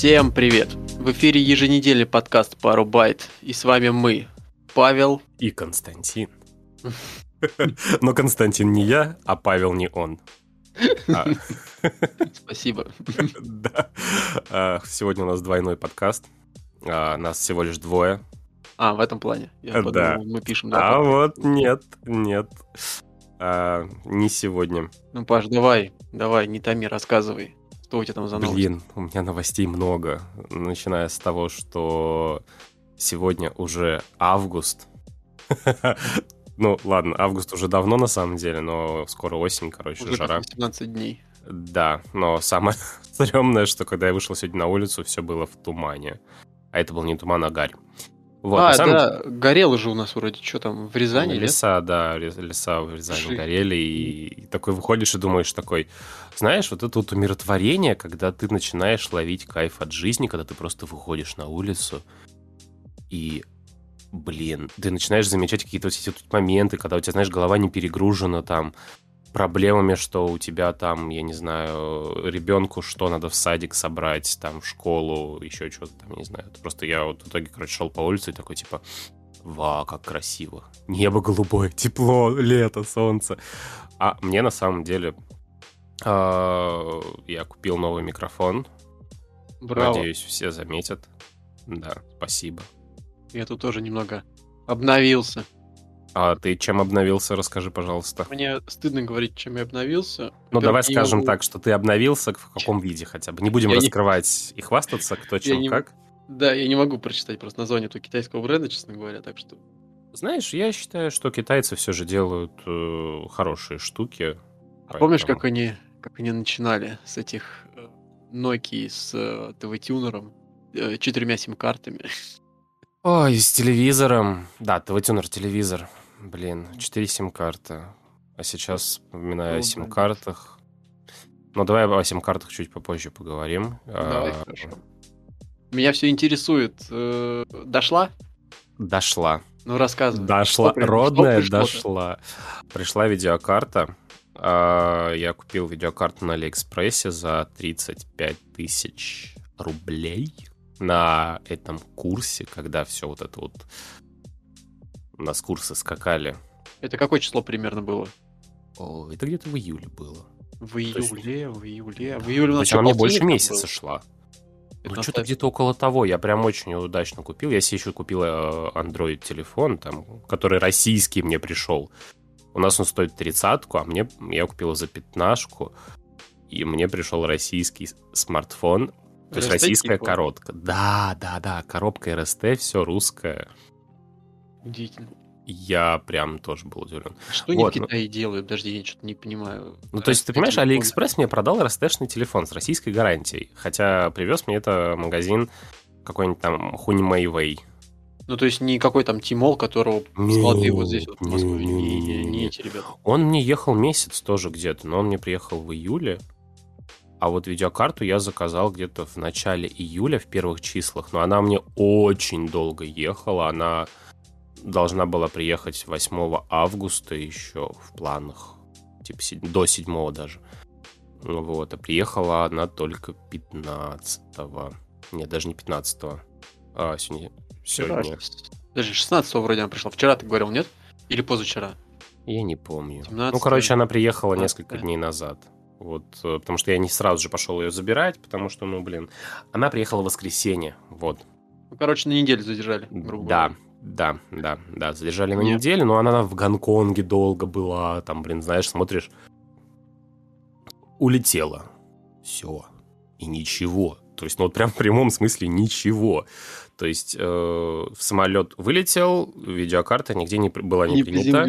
Всем привет! В эфире еженедельный подкаст «Пару байт» и с вами мы, Павел и Константин. Но Константин не я, а Павел не он. А. Спасибо. Да. А, сегодня у нас двойной подкаст. А, нас всего лишь двое. А, в этом плане. Я подумал, мы пишем. А вот нет, нет. Не сегодня. Ну, Паш, давай, давай, не томи, рассказывай. Что у тебя там за новости? Блин, у меня новостей много. Начиная с того, что сегодня уже август. Ну, ладно, август уже давно на самом деле, но скоро осень, короче, уже жара. 18 дней. Да, но самое стрёмное, что когда я вышел сегодня на улицу, все было в тумане. А это был не туман, а гарь. Вот, а, самом... да, горело же у нас вроде, что там, в Рязани, Леса, нет? да, леса в Рязани Ши. горели, и, и такой выходишь и думаешь такой, знаешь, вот это вот умиротворение, когда ты начинаешь ловить кайф от жизни, когда ты просто выходишь на улицу, и блин, ты начинаешь замечать какие-то вот эти тут моменты, когда у тебя, знаешь, голова не перегружена там проблемами, что у тебя там, я не знаю, ребенку что надо в садик собрать, там, в школу, еще что-то там, не знаю. Просто я вот в итоге, короче, шел по улице и такой, типа, ва, как красиво. Небо голубое, тепло, лето, солнце. А мне на самом деле э, я купил новый микрофон. Браво. Надеюсь, все заметят. Да, спасибо. Я тут тоже немного обновился. А ты чем обновился, расскажи, пожалуйста. Мне стыдно говорить, чем я обновился. Ну, давай скажем могу... так, что ты обновился в каком виде хотя бы. Не будем я раскрывать не... и хвастаться, кто чем, не... как. Да, я не могу прочитать просто название этого китайского бренда, честно говоря, так что... Знаешь, я считаю, что китайцы все же делают э, хорошие штуки. А поэтому... помнишь, как они, как они начинали с этих э, Nokia с э, ТВ-тюнером, э, четырьмя сим-картами? Ой, с телевизором. Да, ТВ-тюнер, телевизор. Блин, 4 сим-карты. А сейчас вспоминаю о сим-картах. Ну, давай о сим-картах чуть попозже поговорим. Давай, а... хорошо. Меня все интересует. Э, дошла? Дошла. Ну, рассказывай. Дошла. Что, Родная что дошла. Пришла видеокарта. А, я купил видеокарту на Алиэкспрессе за 35 тысяч рублей на этом курсе, когда все вот это вот у нас курсы скакали. Это какое число примерно было? О, это где-то в июле было. В июле, есть... в июле. В июле у нас она мне больше месяца был? шла. Ну, что-то где-то около того. Я прям очень удачно купил. Я себе еще купил э, Android телефон, там, который российский мне пришел. У нас он стоит тридцатку, а мне я купил за пятнашку. И мне пришел российский смартфон. То есть российская типа? коротка. Да, да, да. Коробка РСТ, все русское. Удивительно. Я прям тоже был удивлен. Что вот, они в Китае ну... делают? Подожди, я что-то не понимаю. Ну, то есть, ты понимаешь, телефон... Алиэкспресс мне продал РСТшный телефон с российской гарантией. Хотя привез мне это магазин какой-нибудь там Хуньмэйвэй. Ну, то есть, не какой там Tmall, которого склады вот здесь вот в Москве. Не, не, не, не эти ребята. Он мне ехал месяц тоже где-то, но он мне приехал в июле. А вот видеокарту я заказал где-то в начале июля, в первых числах. Но она мне очень долго ехала. Она должна была приехать 8 августа еще в планах, типа до 7 даже. Вот, а приехала она только 15 -го. Нет, даже не 15 -го. А, сегодня. сегодня. Даже 16 вроде она пришла. Вчера ты говорил, нет? Или позавчера? Я не помню. Ну, короче, она приехала несколько дней назад. Вот, э, потому что я не сразу же пошел ее забирать, потому что, ну, блин, она приехала в воскресенье, вот. Ну, короче, на неделю задержали, грубо Да, да, да, да, задержали на Нет. неделю, но она в Гонконге долго была, там, блин, знаешь, смотришь, улетела. Все. И ничего. То есть, ну вот прям в прямом смысле ничего. То есть э, в самолет вылетел, видеокарта нигде не была не, не принята.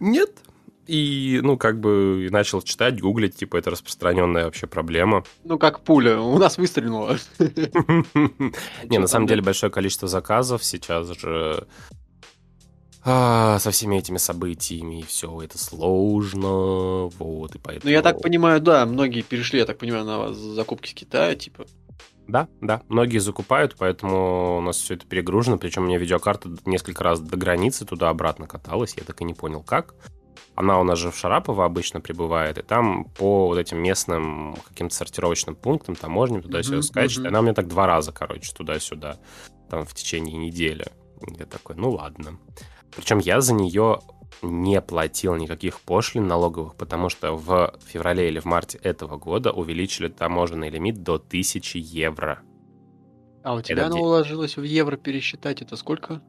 Нет, и, ну, как бы начал читать, гуглить, типа, это распространенная вообще проблема. Ну, как пуля, у нас выстрелила. Не, на самом деле большое количество заказов сейчас же а, со всеми этими событиями, и все это сложно, вот, и поэтому... Ну, я так понимаю, да, многие перешли, я так понимаю, на закупки с Китая, типа. Да, да, многие закупают, поэтому у нас все это перегружено, причем у меня видеокарта несколько раз до границы туда-обратно каталась, я так и не понял, как. Она у нас же в Шарапово обычно прибывает, и там по вот этим местным каким-то сортировочным пунктам, таможням туда-сюда mm-hmm, скачет. Mm-hmm. Она у меня так два раза, короче, туда-сюда, там в течение недели. Я такой, ну ладно. Причем я за нее не платил никаких пошлин налоговых, потому что в феврале или в марте этого года увеличили таможенный лимит до 1000 евро. А у тебя это оно уложилось в евро пересчитать, это сколько?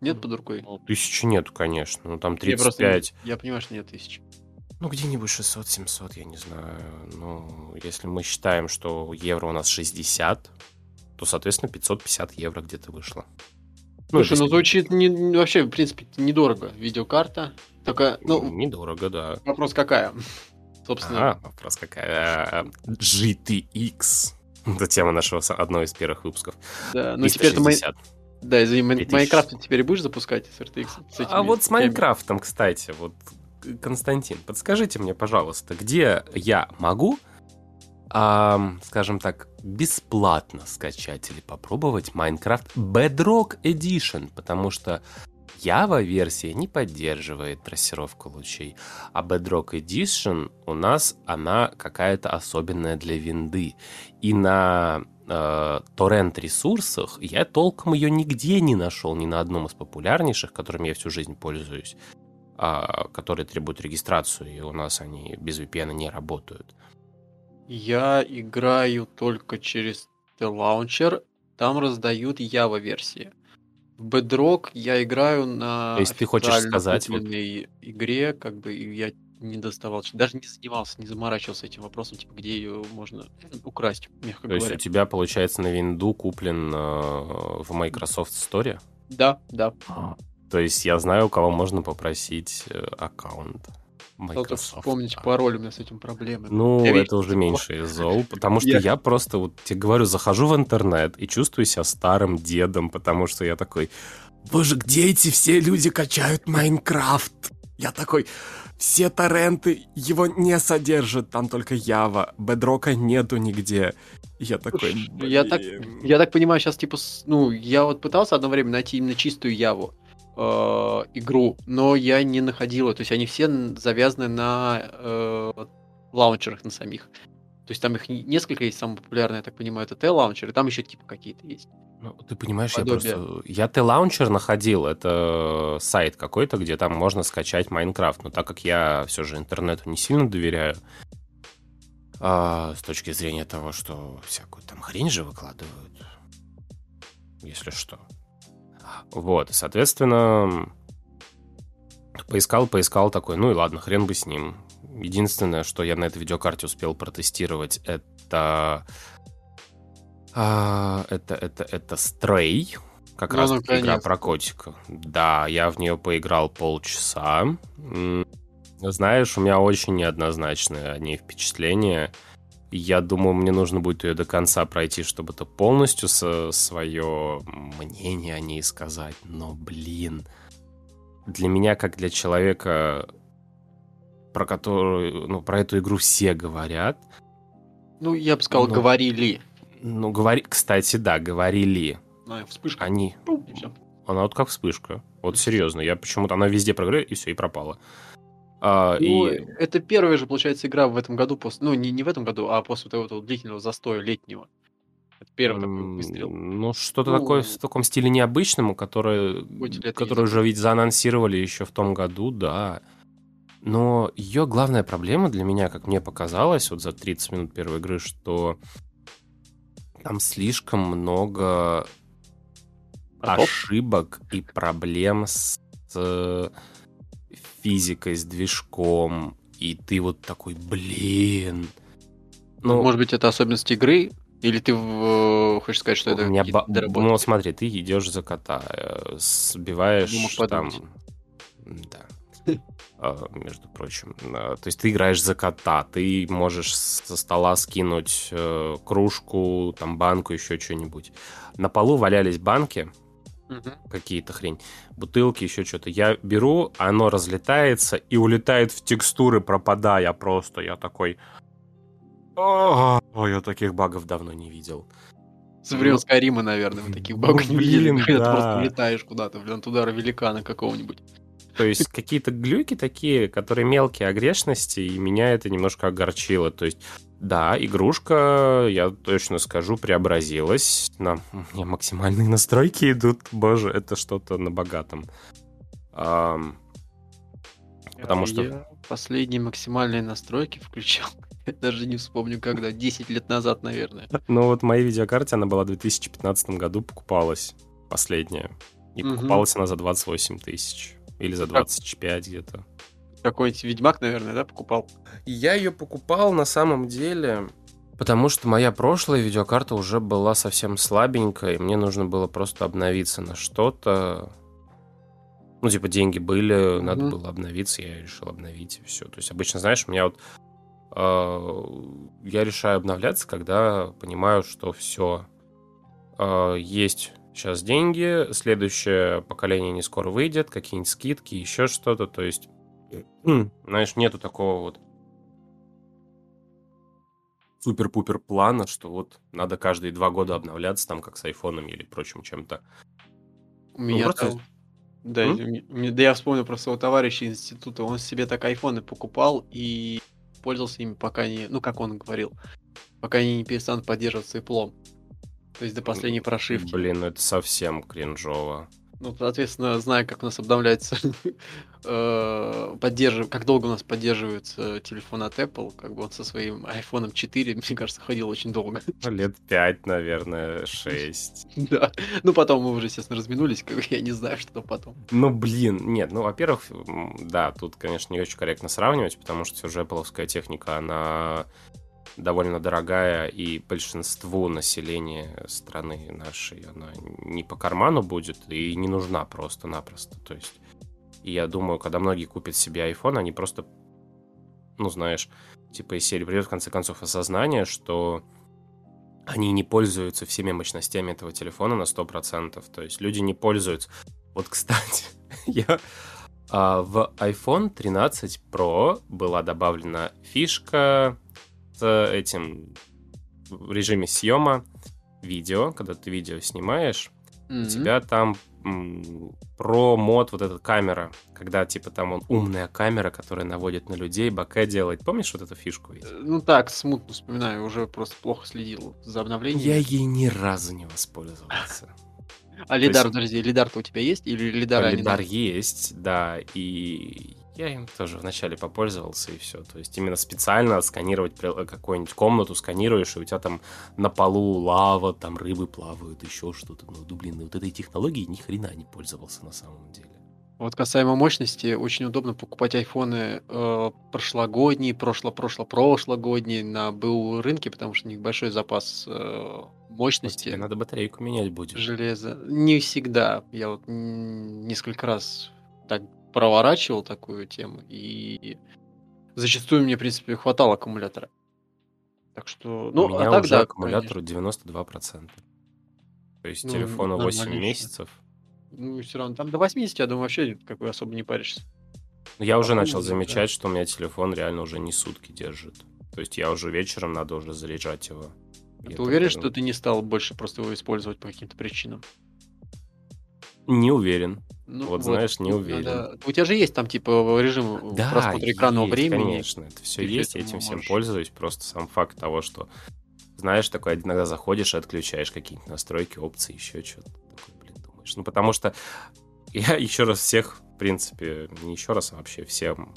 Нет под рукой? Ну, тысячи нету, конечно. Ну, там 35. Я, я понимаю, что нет тысячи. Ну, где-нибудь 600-700, я не знаю. Ну, если мы считаем, что евро у нас 60, то, соответственно, 550 евро где-то вышло. Ну, Слушай, ну звучит не, вообще, в принципе, недорого. Видеокарта. Только, ну... Недорого, да. Вопрос какая? Собственно. А, вопрос какая. GTX. Это тема нашего одного из первых выпусков. Да, ну теперь это... Да, извини, Майнкрафт теперь будешь запускать с RTX? С а вот с Майнкрафтом, кстати, вот, Константин, подскажите мне, пожалуйста, где я могу, а, скажем так, бесплатно скачать или попробовать Майнкрафт Bedrock Edition, потому что Java-версия не поддерживает трассировку лучей, а Bedrock Edition у нас она какая-то особенная для винды. И на э, торрент-ресурсах я толком ее нигде не нашел, ни на одном из популярнейших, которыми я всю жизнь пользуюсь, э, которые требуют регистрацию, и у нас они без VPN не работают. Я играю только через T-Launcher, там раздают Java-версии. В Bedrock я играю на То есть ты хочешь сказать вот... игре, как бы я не доставал, даже не занимался, не заморачивался этим вопросом, типа, где ее можно украсть, мягко То говоря. То есть у тебя, получается, на винду куплен э, в Microsoft Store? Да, да. А, то есть я знаю, у кого можно попросить э, аккаунт. Microsoft. вспомнить пароль, у меня с этим проблемы. Ну, я это уже меньше из зол, потому что я... я просто, вот тебе говорю, захожу в интернет и чувствую себя старым дедом, потому что я такой, боже, где эти все люди качают Майнкрафт? Я такой, все торренты его не содержат, там только Ява, бедрока нету нигде. Я такой, Слушай, я так, я так понимаю, сейчас типа, ну, я вот пытался одно время найти именно чистую Яву э, игру, но я не находил, то есть они все завязаны на э, лаунчерах на самих. То есть там их несколько есть, самые популярные, я так понимаю, это T-лаунчер, и там еще типа какие-то есть. Ну, ты понимаешь, Подобие. я просто... Я T-лаунчер находил, это сайт какой-то, где там можно скачать Майнкрафт, но так как я все же интернету не сильно доверяю, а, с точки зрения того, что всякую там хрень же выкладывают, если что. Вот, соответственно, поискал, поискал такой, ну и ладно, хрен бы с ним. Единственное, что я на этой видеокарте успел протестировать, это... А, это, это, это Stray, как ну, раз игра про котика. Да, я в нее поиграл полчаса. Знаешь, у меня очень неоднозначное о ней впечатление. Я думаю, мне нужно будет ее до конца пройти, чтобы то полностью свое мнение о ней сказать. Но, блин, для меня, как для человека, про которую, ну, про эту игру все говорят. Ну, я бы сказал, ну, говорили. Ну, говори, кстати, да, говорили. А, вспышка. Они. Она вот как вспышка. Вот серьезно, я почему-то она везде прогревает, и все, и пропала. А, ну, и... это первая же, получается, игра в этом году, после, ну, не, не в этом году, а после того, того длительного застоя летнего. Это первый такой выстрел. Ну, что-то ну, такое в таком стиле необычном, которое, которое уже ведь заанонсировали еще в том году, да. Но ее главная проблема для меня, как мне показалось, вот за 30 минут первой игры, что там слишком много Готов? ошибок и проблем с физикой, с движком, и ты вот такой, блин. Ну, Может быть, это особенность игры? Или ты в... хочешь сказать, что это меня ба... Ну, смотри, ты идешь за кота, э, сбиваешь там... Да. А, между прочим. А, то есть ты играешь за кота, ты можешь со стола скинуть э, кружку, там банку, еще что-нибудь. На полу валялись банки, угу. какие-то хрень, бутылки, еще что-то. Я беру, оно разлетается и улетает в текстуры, пропадая просто. Я такой... Ой, я таких багов давно не видел. С времен Скайрима, наверное, мы таких багов не видели. Когда ты просто улетаешь куда-то, блин, туда великана какого-нибудь. То есть какие-то глюки такие, которые мелкие огрешности, и меня это немножко огорчило. То есть да, игрушка, я точно скажу, преобразилась. На мне максимальные настройки идут. Боже, это что-то на богатом. А, потому что... Я последние максимальные настройки включал. Я даже не вспомню, когда. 10 лет назад, наверное. Ну вот моей видеокарте она была в 2015 году, покупалась последняя. И угу. покупалась она за 28 тысяч. Или за 25 где-то. Какой-нибудь Ведьмак, наверное, да, покупал? Я ее покупал на самом деле, потому что моя прошлая видеокарта уже была совсем слабенькая, и мне нужно было просто обновиться на что-то. Ну, типа, деньги были, mm-hmm. надо было обновиться, я решил обновить, и все. То есть, обычно, знаешь, у меня вот э, я решаю обновляться, когда понимаю, что все э, есть сейчас деньги, следующее поколение не скоро выйдет, какие-нибудь скидки, еще что-то. То есть знаешь, нету такого вот супер-пупер плана, что вот надо каждые два года обновляться, там, как с айфонами или прочим чем-то. У меня ну, просто... там... Да, да, я вспомнил про своего товарища института. Он себе так айфоны покупал и пользовался ими, пока не... Ну, как он говорил, пока они не перестанут поддерживаться Apple. То есть до последней прошивки. Блин, ну это совсем кринжово. Ну, соответственно, зная, как у нас обновляется, э, поддержив... как долго у нас поддерживается телефон от Apple, как бы он со своим iPhone 4, мне кажется, ходил очень долго. Ну, лет 5, наверное, 6. Да. Ну, потом мы уже, естественно, разминулись, как я не знаю, что потом. Ну, блин, нет, ну, во-первых, да, тут, конечно, не очень корректно сравнивать, потому что все же Apple техника, она довольно дорогая, и большинству населения страны нашей она не по карману будет и не нужна просто-напросто. То есть, я думаю, когда многие купят себе iPhone, они просто, ну, знаешь, типа из серии придет в конце концов осознание, что они не пользуются всеми мощностями этого телефона на 100%. То есть люди не пользуются. Вот, кстати, я а, в iPhone 13 Pro была добавлена фишка этим в режиме съема видео, когда ты видео снимаешь, mm-hmm. у тебя там про мод вот эта камера, когда типа там он умная камера, которая наводит на людей, бока делает. Помнишь вот эту фишку? Ведь? Ну так, смутно вспоминаю, уже просто плохо следил за обновлением. Я ей ни разу не воспользовался. А лидар, подожди, лидар-то у тебя есть? Или лидар Лидар есть, да, и я им тоже вначале попользовался и все. То есть именно специально сканировать какую-нибудь комнату, сканируешь, и у тебя там на полу лава, там рыбы плавают, еще что-то. Ну, блин, вот этой технологией ни хрена не пользовался на самом деле. Вот касаемо мощности, очень удобно покупать айфоны э, прошлогодние, прошло-прошло-прошлогодние на БУ рынке, потому что у них большой запас э, мощности. Вот тебе надо батарейку менять будет. Железо. Не всегда. Я вот несколько раз так проворачивал такую тему, и зачастую мне, в принципе, хватало аккумулятора. Так что, ну, У меня а так, уже да, аккумулятору 92%. То есть ну, телефону 8 месяцев. Ну, все равно, там до 80, я думаю, вообще как бы особо не паришься. Ну, я уже начал замечать, да. что у меня телефон реально уже не сутки держит. То есть я уже вечером надо уже заряжать его. А ты уверен, что ты не стал больше просто его использовать по каким-то причинам? Не уверен. Ну, вот, вот, знаешь, не уверен. Надо... У тебя же есть там, типа, режим да, просмотра экранного есть, времени. конечно, это все есть, я этим можешь. всем пользуюсь. Просто сам факт того, что, знаешь, такой иногда заходишь и отключаешь какие-нибудь настройки, опции, еще что-то. Блин, думаешь. Ну, потому что я еще раз всех, в принципе, не еще раз, а вообще всем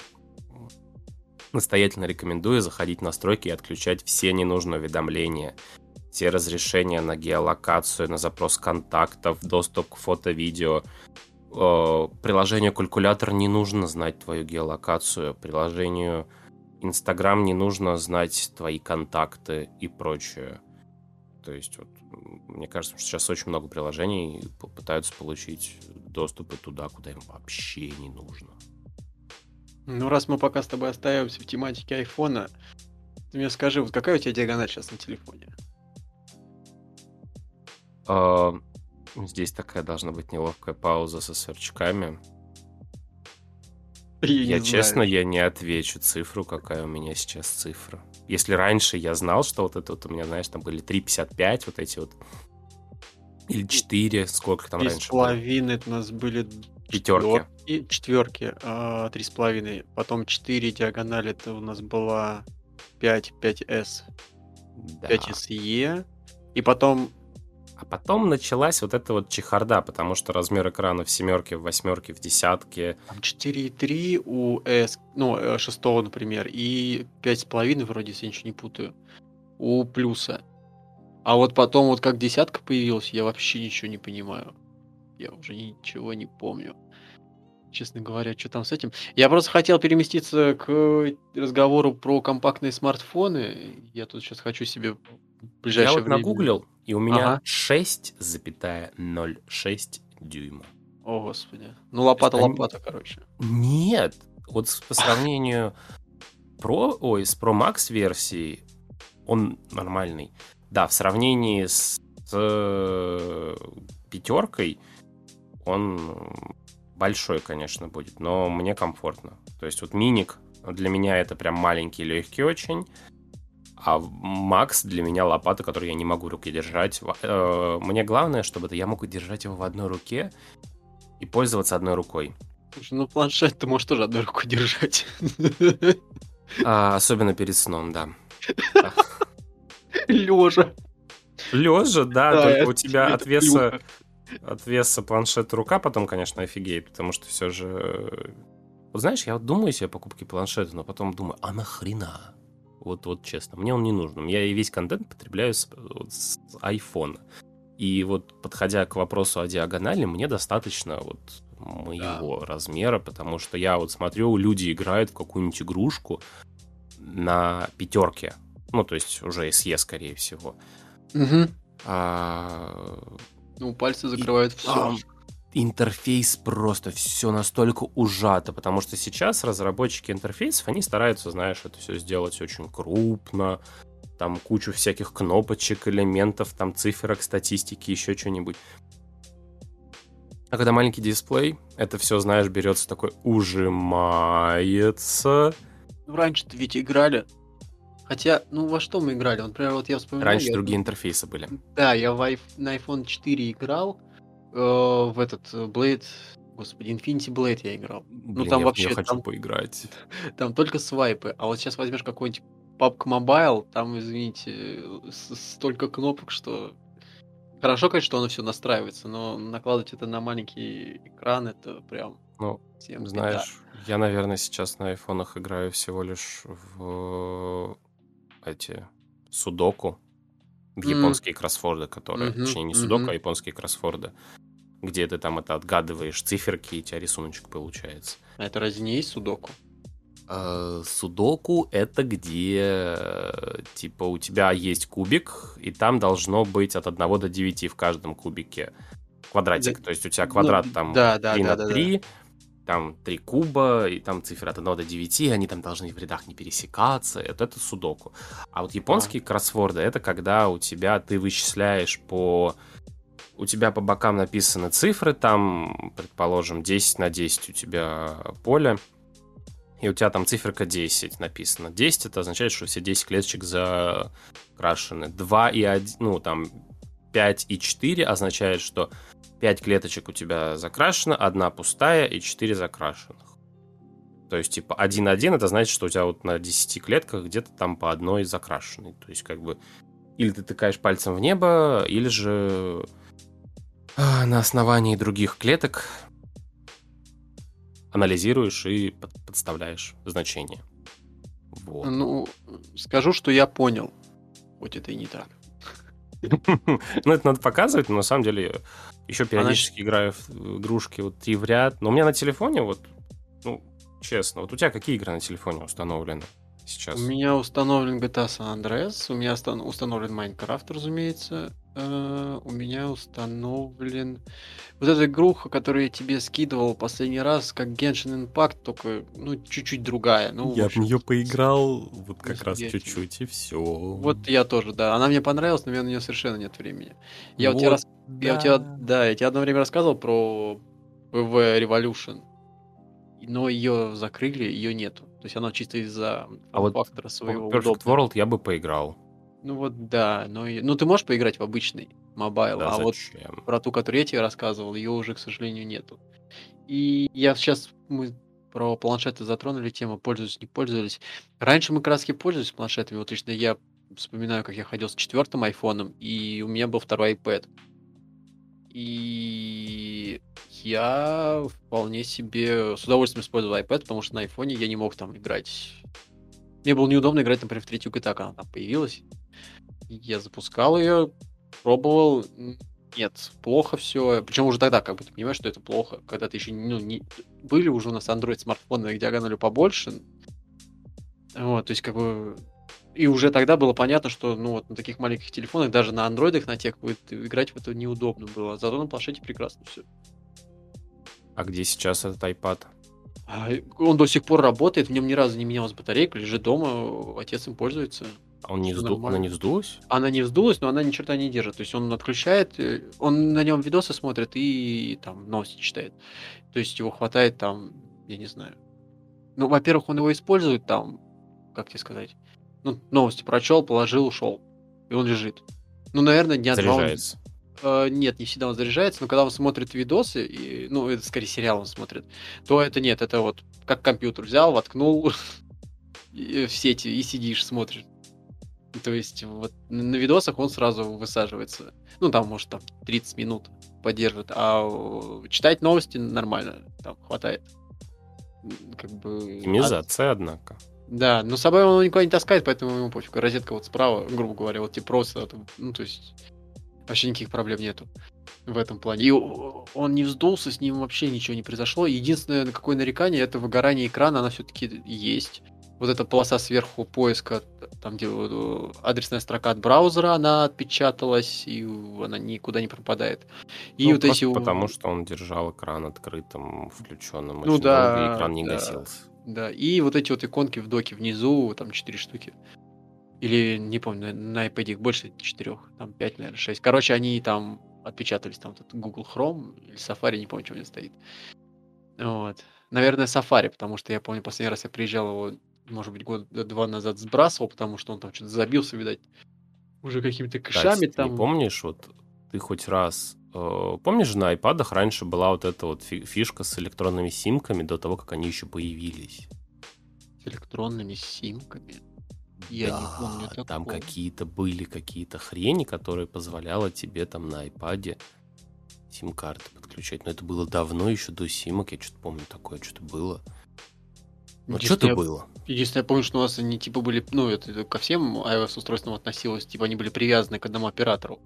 настоятельно рекомендую заходить в настройки и отключать все ненужные уведомления те разрешения на геолокацию, на запрос контактов, доступ к фото-видео. Э, приложению калькулятор не нужно знать твою геолокацию, приложению Инстаграм не нужно знать твои контакты и прочее. То есть, вот, мне кажется, что сейчас очень много приложений пытаются получить доступы туда, куда им вообще не нужно. Ну, раз мы пока с тобой остаемся в тематике айфона, ты мне скажи, вот какая у тебя диагональ сейчас на телефоне? Здесь такая должна быть неловкая пауза со сверчками. Я, я честно, я не отвечу цифру, какая у меня сейчас цифра. Если раньше я знал, что вот это вот у меня, знаешь, там были 3,55, вот эти вот, или 4, сколько там раньше половины у нас были Пятерки. И четверки, а, три с половиной. Потом 4 диагонали, это у нас была 5, 5S, Да. 5SE. И потом А потом началась вот эта вот чехарда, потому что размер экрана в семерке, в восьмерке, в десятке. там 4,3 у S, ну, э, шестого, например, и 5,5 вроде, если я ничего не путаю, у плюса. А вот потом, вот как десятка появилась, я вообще ничего не понимаю. Я уже ничего не помню. Честно говоря, что там с этим. Я просто хотел переместиться к разговору про компактные смартфоны. Я тут сейчас хочу себе в Я ближайшее вот время... нагуглил, и у меня Ага. 6,06 дюйма. О, господи. Ну, лопата, они- лопата, короче. Нет, вот по сравнению Pro, ой, с Pro Max версией, он нормальный. Да, в сравнении с, с пятеркой, он большой, конечно, будет, но мне комфортно. То есть вот миник для меня это прям маленький, легкий очень, а Макс для меня лопата, которую я не могу в руке держать. Э, Мне главное, чтобы это я мог держать его в одной руке и пользоваться одной рукой. Слушай, ну планшет ты можешь тоже одной рукой держать. А, особенно перед сном, да. Лежа. Лежа, да, Да, только у тебя от веса, от веса планшета рука потом, конечно, офигеет, потому что все же... э, Вот знаешь, я вот думаю себе о покупке планшета, но потом думаю, а нахрена? Вот, вот честно, мне он не нужен. Я и весь контент потребляю с, вот с iPhone. И вот подходя к вопросу о диагонали, мне достаточно вот моего размера, потому что я вот смотрю, люди играют в какую-нибудь игрушку на пятерке. Ну, то есть уже SE, скорее всего. Мгм. А, Ну, пальцы закрывают все. там интерфейс просто все настолько ужато, потому что сейчас разработчики интерфейсов, они стараются, знаешь, это все сделать очень крупно, там кучу всяких кнопочек, элементов, там циферок, статистики, еще что-нибудь. А когда маленький дисплей, это все, знаешь, берется такой, ужимается. Раньше-то ведь играли. Хотя, ну во что мы играли? Например, вот я вспоминаю. Раньше я- другие интерфейсы были. Да, я в на iPhone 4 играл. Э, в этот э, Blade. Господи, Infinity Blade я играл. Блин, там я, вообще, я хочу там- поиграть. Там только свайпы. А вот сейчас возьмешь какой-нибудь PUBG Mobile, там, извините, столько кнопок, что... Хорошо, конечно, что оно все настраивается, но накладывать это на маленький экран, это прям... Ну, всем беда. Знаешь, я, наверное, сейчас на айфонах играю всего лишь в эти судоку, в японские кроссфорды, которые, Мгм, точнее, не судоку, мгм. а японские кроссфорды, где ты там это отгадываешь циферки, и у тебя рисуночек получается. А это разве не есть судоку? Судоку это где э, типа у тебя есть кубик, и там должно быть от 1 до 9 в каждом кубике квадратик. То есть у тебя квадрат Ну, там да, да, 3 да, на да, да. 3, там 3 куба, и там цифры от 1 до 9, и они там должны в рядах не пересекаться. Это, это судоку. А вот японские кроссворды это когда у тебя ты вычисляешь по у тебя по бокам написаны цифры, там, предположим, 10 на 10 у тебя поле, и у тебя там циферка 10 написано. 10 это означает, что все 10 клеточек закрашены. 2 и 1, ну там 5 и 4 означает, что 5 клеточек у тебя закрашено, одна пустая и 4 закрашенных. То есть, типа, 1-1 это значит, что у тебя вот на 10 клетках где-то там по одной закрашенной. То есть, как бы, или ты тыкаешь пальцем в небо, или же на основании других клеток анализируешь и под- подставляешь значение. Вот. Ну, скажу, что я понял. Хоть это и не так. Ну, это надо показывать, но на самом деле еще периодически играю в игрушки вот три в ряд. Но у меня на телефоне вот, ну, честно, вот у тебя какие игры на телефоне установлены сейчас? У меня установлен GTA San Andreas, у меня установлен Minecraft, разумеется. Э, У меня установлен вот эта игруха, которую я тебе скидывал последний раз, как Genshin Impact, только, ну, чуть-чуть другая. Ну, Я в общем, нее поиграл вот как раз чуть-чуть, и все. Вот я тоже, да. Она мне понравилась, но у меня на нее совершенно нет времени. Я у тебя рас- Я у тебя, да, я тебе одно время рассказывал про PW Revolution, но ее закрыли, ее нету. То есть она чисто из-за А вот фактора своего Perfect удобства. World я бы поиграл. Ну вот да, но ну ты можешь поиграть в обычный мобайл, Да а вот зачем? про ту, которую я тебе рассказывал, ее уже, к сожалению, нету. И я сейчас, мы про планшеты затронули тему, пользуюсь, не пользовались. Раньше мы краски пользовались планшетами, вот лично я вспоминаю, как я ходил с четвертым айфоном, и у меня был второй iPad. И я вполне себе с удовольствием использовал iPad, потому что на айфоне я не мог там играть. Мне было неудобно играть, например, в третью GTA, когда она там появилась. Я запускал ее, пробовал. Нет, плохо все. Причем уже тогда, как бы ты понимаешь, что это плохо. Когда ты еще ну, не... Были уже у нас Android смартфоны диагонали побольше. Вот, то есть, как бы и уже тогда было понятно, что ну вот на таких маленьких телефонах, даже на андроидах, на тех будет играть в это неудобно было. Зато на планшете прекрасно все. А где сейчас этот iPad? А, он до сих пор работает, в нем ни разу не менялась батарейка, лежит дома, отец им пользуется. А он не взду... она не вздулась? Она не вздулась, но она ни черта не держит. То есть он отключает, э, он на нем видосы смотрит и там новости читает. То есть его хватает там, я не знаю. Ну, во-первых, он его использует там, как тебе сказать, ну, новости прочел, положил, ушел. И он лежит. Ну, наверное, дня Заряжается. два. Э, нет, не всегда он заряжается, но когда он смотрит видосы, и, ну, это скорее сериал он смотрит, то это нет, это вот как компьютер взял, воткнул в сети и сидишь, смотришь. То есть вот на видосах он сразу высаживается. Ну, там, может, там 30 минут поддержит. А читать новости нормально, там хватает. Как бы... Оптимизация, от... однако. Да, но с собой он никуда не таскает, поэтому ему пофиг. Розетка вот справа, грубо говоря, вот типа просто, ну, то есть вообще никаких проблем нету в этом плане. И он не вздулся, с ним вообще ничего не произошло. Единственное, на какое нарекание, это выгорание экрана, она все-таки есть. Вот эта полоса сверху поиска, там где адресная строка от браузера, она отпечаталась, и она никуда не пропадает. И ну, вот эти... Потому что он держал экран открытым, включенным. Ну да. Долго, и экран не да. гасился. Да, и вот эти вот иконки в доке внизу, там 4 штуки. Или, не помню, на iPad их больше 4, там 5, наверное, 6. Короче, они там отпечатались, там тут Google Chrome или Safari, не помню, что у меня стоит. Вот. Наверное, Safari, потому что я помню, последний раз я приезжал его, может быть, год два назад сбрасывал, потому что он там что-то забился, видать, уже какими-то кэшами там. Ты помнишь, вот ты хоть раз Э, помнишь, на iPad раньше была вот эта вот фишка с электронными симками до того, как они еще появились? С электронными симками? Я да, не помню такого. Там какие-то были какие-то хрени, которые позволяло тебе там на iPad сим-карты подключать. Но это было давно, еще до симок. Я что-то помню такое, что-то было. Ну, что-то я, было. Единственное, я помню, что у нас они типа были, ну, это ко всем iOS-устройствам относилось, типа они были привязаны к одному оператору.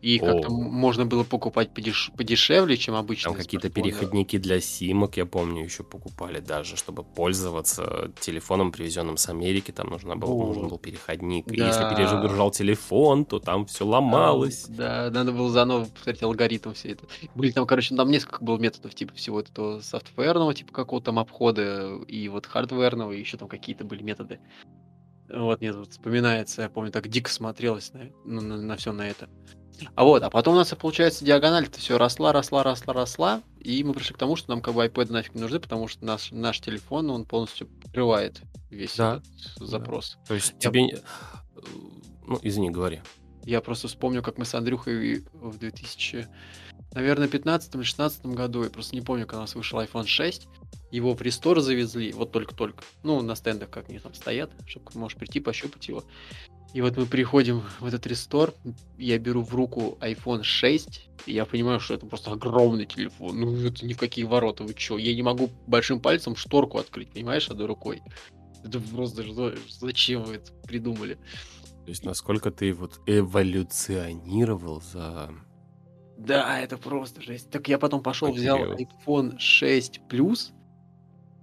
И как-то можно было покупать подеш... подешевле, чем обычно. Там какие-то переходники для симок, я помню, еще покупали даже, чтобы пользоваться телефоном, привезенным с Америки, там нужно было, вот. нужен был переходник. Да. И если перезагружал телефон, то там все ломалось. Да, да, надо было заново повторить алгоритм все это. Были там, короче, там несколько было методов, типа всего этого софтверного, типа какого-то там обхода, и вот хардверного, и еще там какие-то были методы. Вот, мне вот вспоминается, я помню, так дико смотрелось на, на, на все на это. А вот, а потом у нас, получается, диагональ-то все росла, росла, росла, росла, и мы пришли к тому, что нам как бы iPad нафиг не нужны, потому что наш, наш телефон, он полностью покрывает весь да. этот запрос. Да. То есть Я... тебе... Ну, извини, говори. Я просто вспомню, как мы с Андрюхой в 2000, наверное, 15 или 16 году, я просто не помню, когда у нас вышел iPhone 6, его в рестор завезли, вот только-только, ну, на стендах как они там стоят, чтобы можешь прийти, пощупать его. И вот мы приходим в этот рестор, я беру в руку iPhone 6, и я понимаю, что это просто огромный телефон. Ну, это ни в какие ворота, вы чё? Я не могу большим пальцем шторку открыть, понимаешь, одной рукой. Это просто, зачем вы это придумали? То есть, насколько ты вот эволюционировал за... Да, это просто жесть. Так я потом пошел, взял iPhone 6 Plus,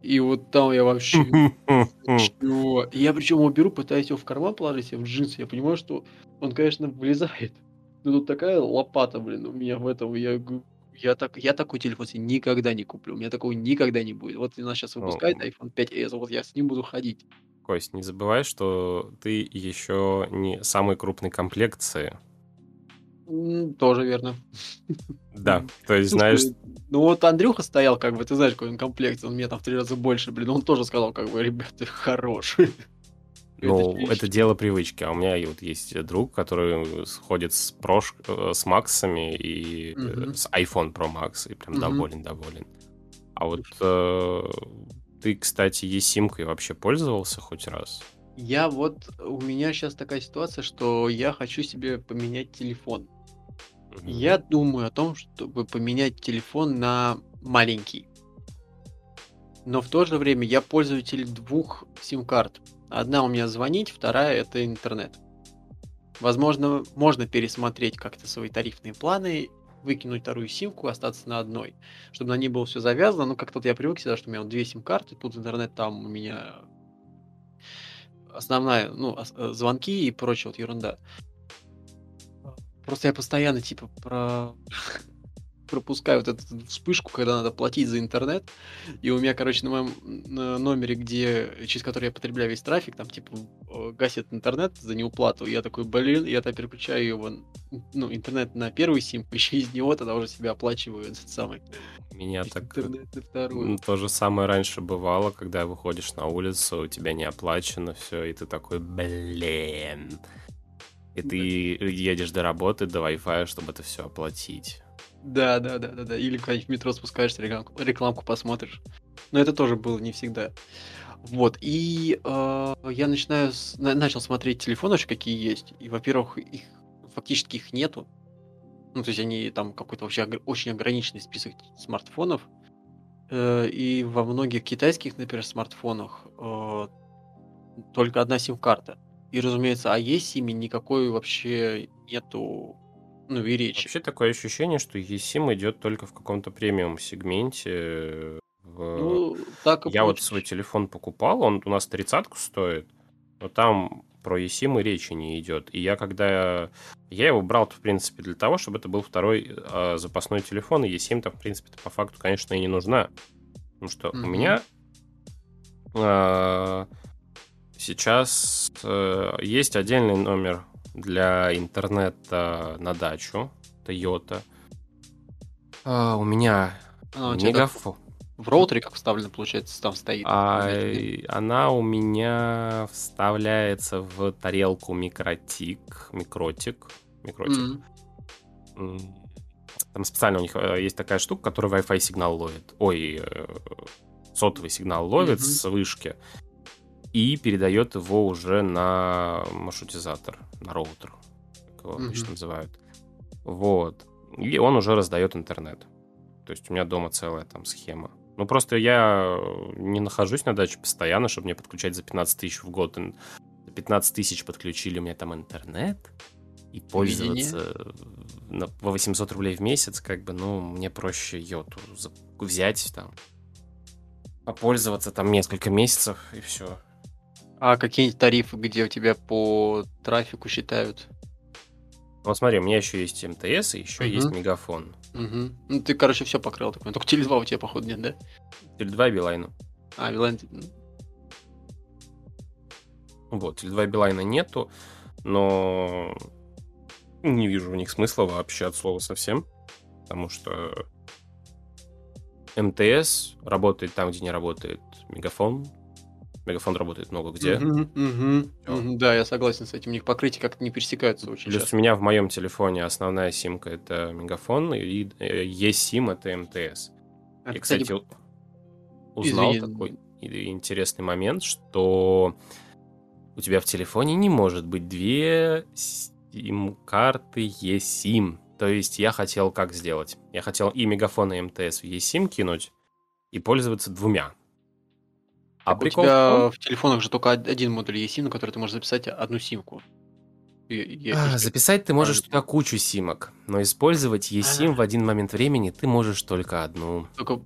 и вот там я вообще... Чего? Я причем его беру, пытаюсь его в карман положить, в джинсы. Я понимаю, что он, конечно, влезает. Но тут такая лопата, блин, у меня в этом. Я, я, так, я такой телефон себе никогда не куплю. У меня такого никогда не будет. Вот нас сейчас выпускает iPhone 5s, вот я с ним буду ходить. Кость, не забывай, что ты еще не самой крупной комплекции. Тоже верно. Да, то есть, знаешь... Ну вот Андрюха стоял, как бы, ты знаешь, какой он комплект, он мне там в три раза больше, блин, он тоже сказал, как бы, ребята, хороший. Ну, это, это дело привычки. А у меня вот есть друг, который ходит с, прош... Э, с Максами и угу. с iPhone Pro Max, и прям доволен-доволен. А вот э, ты, кстати, eSIM-кой вообще пользовался хоть раз? Я вот, у меня сейчас такая ситуация, что я хочу себе поменять телефон. Я думаю о том, чтобы поменять телефон на маленький. Но в то же время я пользователь двух сим-карт. Одна у меня звонить, вторая это интернет. Возможно, можно пересмотреть как-то свои тарифные планы, выкинуть вторую симку, остаться на одной, чтобы на ней было все завязано. Ну, как-то вот я привык всегда, что у меня вот две сим-карты, тут интернет, там у меня основная, ну, э, звонки и прочая вот ерунда. Просто я постоянно, типа, про пропускаю вот эту вспышку, когда надо платить за интернет. И у меня, короче, на моем номере, где, через который я потребляю весь трафик, там, типа, гасит интернет за неуплату. Я такой, блин, я тогда переключаю его, ну, интернет на первый сим, еще из него тогда уже себя оплачиваю этот самый. Меня так интернет на вторую. То же самое раньше бывало, когда выходишь на улицу, у тебя не оплачено все, и ты такой, блин. И ты едешь до работы, до Wi-Fi, чтобы это все оплатить. Да, да, да, да, да. Или когда в метро спускаешься, рекламку, рекламку посмотришь. Но это тоже было не всегда. Вот, и э, я начинаю с, на, начал смотреть телефоны, вообще какие есть. И, во-первых, их фактически их нету. Ну, то есть они там какой-то вообще очень ограниченный список смартфонов. Э, и во многих китайских, например, смартфонах э, только одна сим-карта. И, разумеется, о eSIM никакой вообще нету ну, и речи. Вообще такое ощущение, что eSIM идет только в каком-то премиум сегменте. В... Ну, так и Я вот свой телефон покупал, он у нас тридцатку стоит, но там про eSIM и речи не идет. И я когда... Я его брал, в принципе, для того, чтобы это был второй э, запасной телефон, и eSIM там, в принципе, по факту, конечно, и не нужна. Потому что mm-hmm. у меня э, сейчас э, есть отдельный номер для интернета на дачу Toyota. А, у меня а, мегафон. В роутере как вставлено, получается, там стоит? А, она у меня вставляется в тарелку микротик, микротик, микротик. Mm. Там специально у них э, есть такая штука, которая Wi-Fi сигнал ловит. Ой, э, сотовый сигнал ловит mm-hmm. с вышки и передает его уже на маршрутизатор, на роутер, как его mm-hmm. обычно называют. Вот. И он уже раздает интернет. То есть у меня дома целая там схема. Ну, просто я не нахожусь на даче постоянно, чтобы мне подключать за 15 тысяч в год. За 15 тысяч подключили у меня там интернет. И пользоваться на, по 800 рублей в месяц, как бы, ну, мне проще йоту взять там, попользоваться там несколько месяцев, и все. А какие-нибудь тарифы, где у тебя по трафику считают? Вот смотри, у меня еще есть МТС и еще угу. есть Мегафон. Угу. Ну, ты, короче, все покрыл такой. Только Теле2 у тебя, походу, нет, да? Теле2 и Билайну. А, Билайн... Вот, Теле2 и Билайна нету, но не вижу в них смысла вообще от слова совсем, потому что МТС работает там, где не работает Мегафон, Мегафон работает много где. Да, я согласен с этим. У них покрытие как-то не пересекаются очень Плюс часто. у меня в моем телефоне основная симка это Мегафон, и есть сим это МТС. А, я, кстати, кстати узнал Извини. такой интересный момент, что у тебя в телефоне не может быть две сим-карты eSIM. То есть я хотел как сделать? Я хотел и Мегафон, и МТС в eSIM кинуть, и пользоваться двумя. А прикол у тебя том... в телефонах же только один модуль eSIM, на который ты можешь записать одну симку. А, записать ты можешь туда кучу симок, но использовать eSIM в один момент времени ты можешь только одну. Только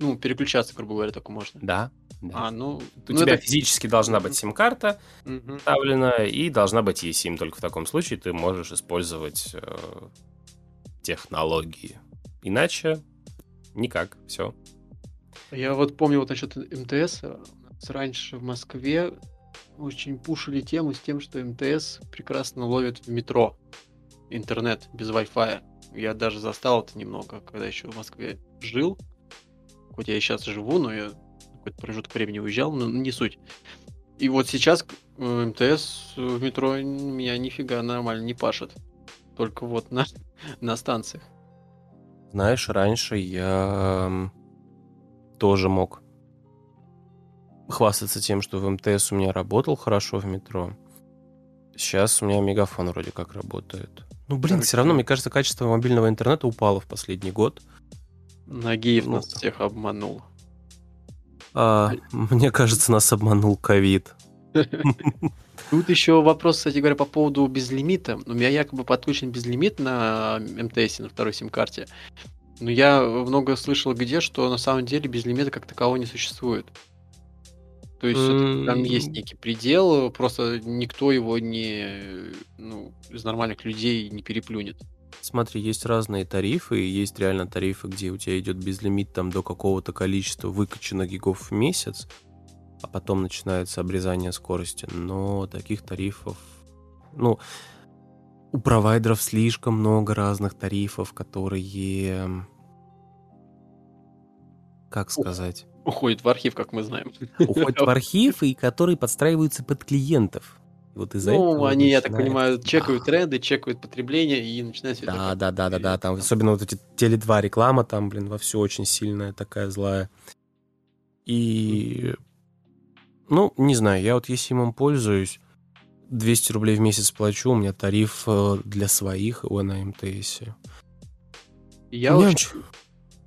ну, переключаться, грубо говоря, только можно. Да. да. А, ну, у ну, тебя это... физически должна быть сим-карта угу. вставлена, и должна быть eSIM. Только в таком случае ты можешь использовать э, технологии. Иначе никак. Все. Я вот помню вот насчет МТС. Раньше в Москве очень пушили тему с тем, что МТС прекрасно ловит в метро интернет без Wi-Fi. Я даже застал это немного, когда еще в Москве жил. Хоть я и сейчас живу, но я какой-то промежуток времени уезжал, но не суть. И вот сейчас э, МТС в метро меня нифига нормально не пашет. Только вот на, на станциях. Знаешь, раньше я тоже мог хвастаться тем, что в МТС у меня работал хорошо в метро. Сейчас у меня мегафон вроде как работает. Ну, блин, все равно, мне кажется, качество мобильного интернета упало в последний год. Нагиев ну, нас всех обманул. А, мне кажется, нас обманул ковид. Тут еще вопрос, кстати говоря, по поводу безлимита. У меня якобы подключен безлимит на МТС, на второй сим-карте. Но я много слышал где, что на самом деле безлимита как такового не существует. То есть mm-hmm. там есть некий предел, просто никто его не, ну, из нормальных людей не переплюнет. Смотри, есть разные тарифы, есть реально тарифы, где у тебя идет безлимит там до какого-то количества выкачанных гигов в месяц, а потом начинается обрезание скорости. Но таких тарифов, ну, у провайдеров слишком много разных тарифов, которые, как сказать, Уходит в архив, как мы знаем. Уходит в архив, и которые подстраиваются под клиентов. Вот из-за ну, этого они, я так понимаю, чекают тренды, чекают потребление и начинают все да, да, да, да, да, там особенно вот эти Теле2 реклама там, блин, во все очень сильная, такая злая. И, ну, не знаю, я вот если им пользуюсь, 200 рублей в месяц плачу, у меня тариф э, для своих его на МТС. Я очень...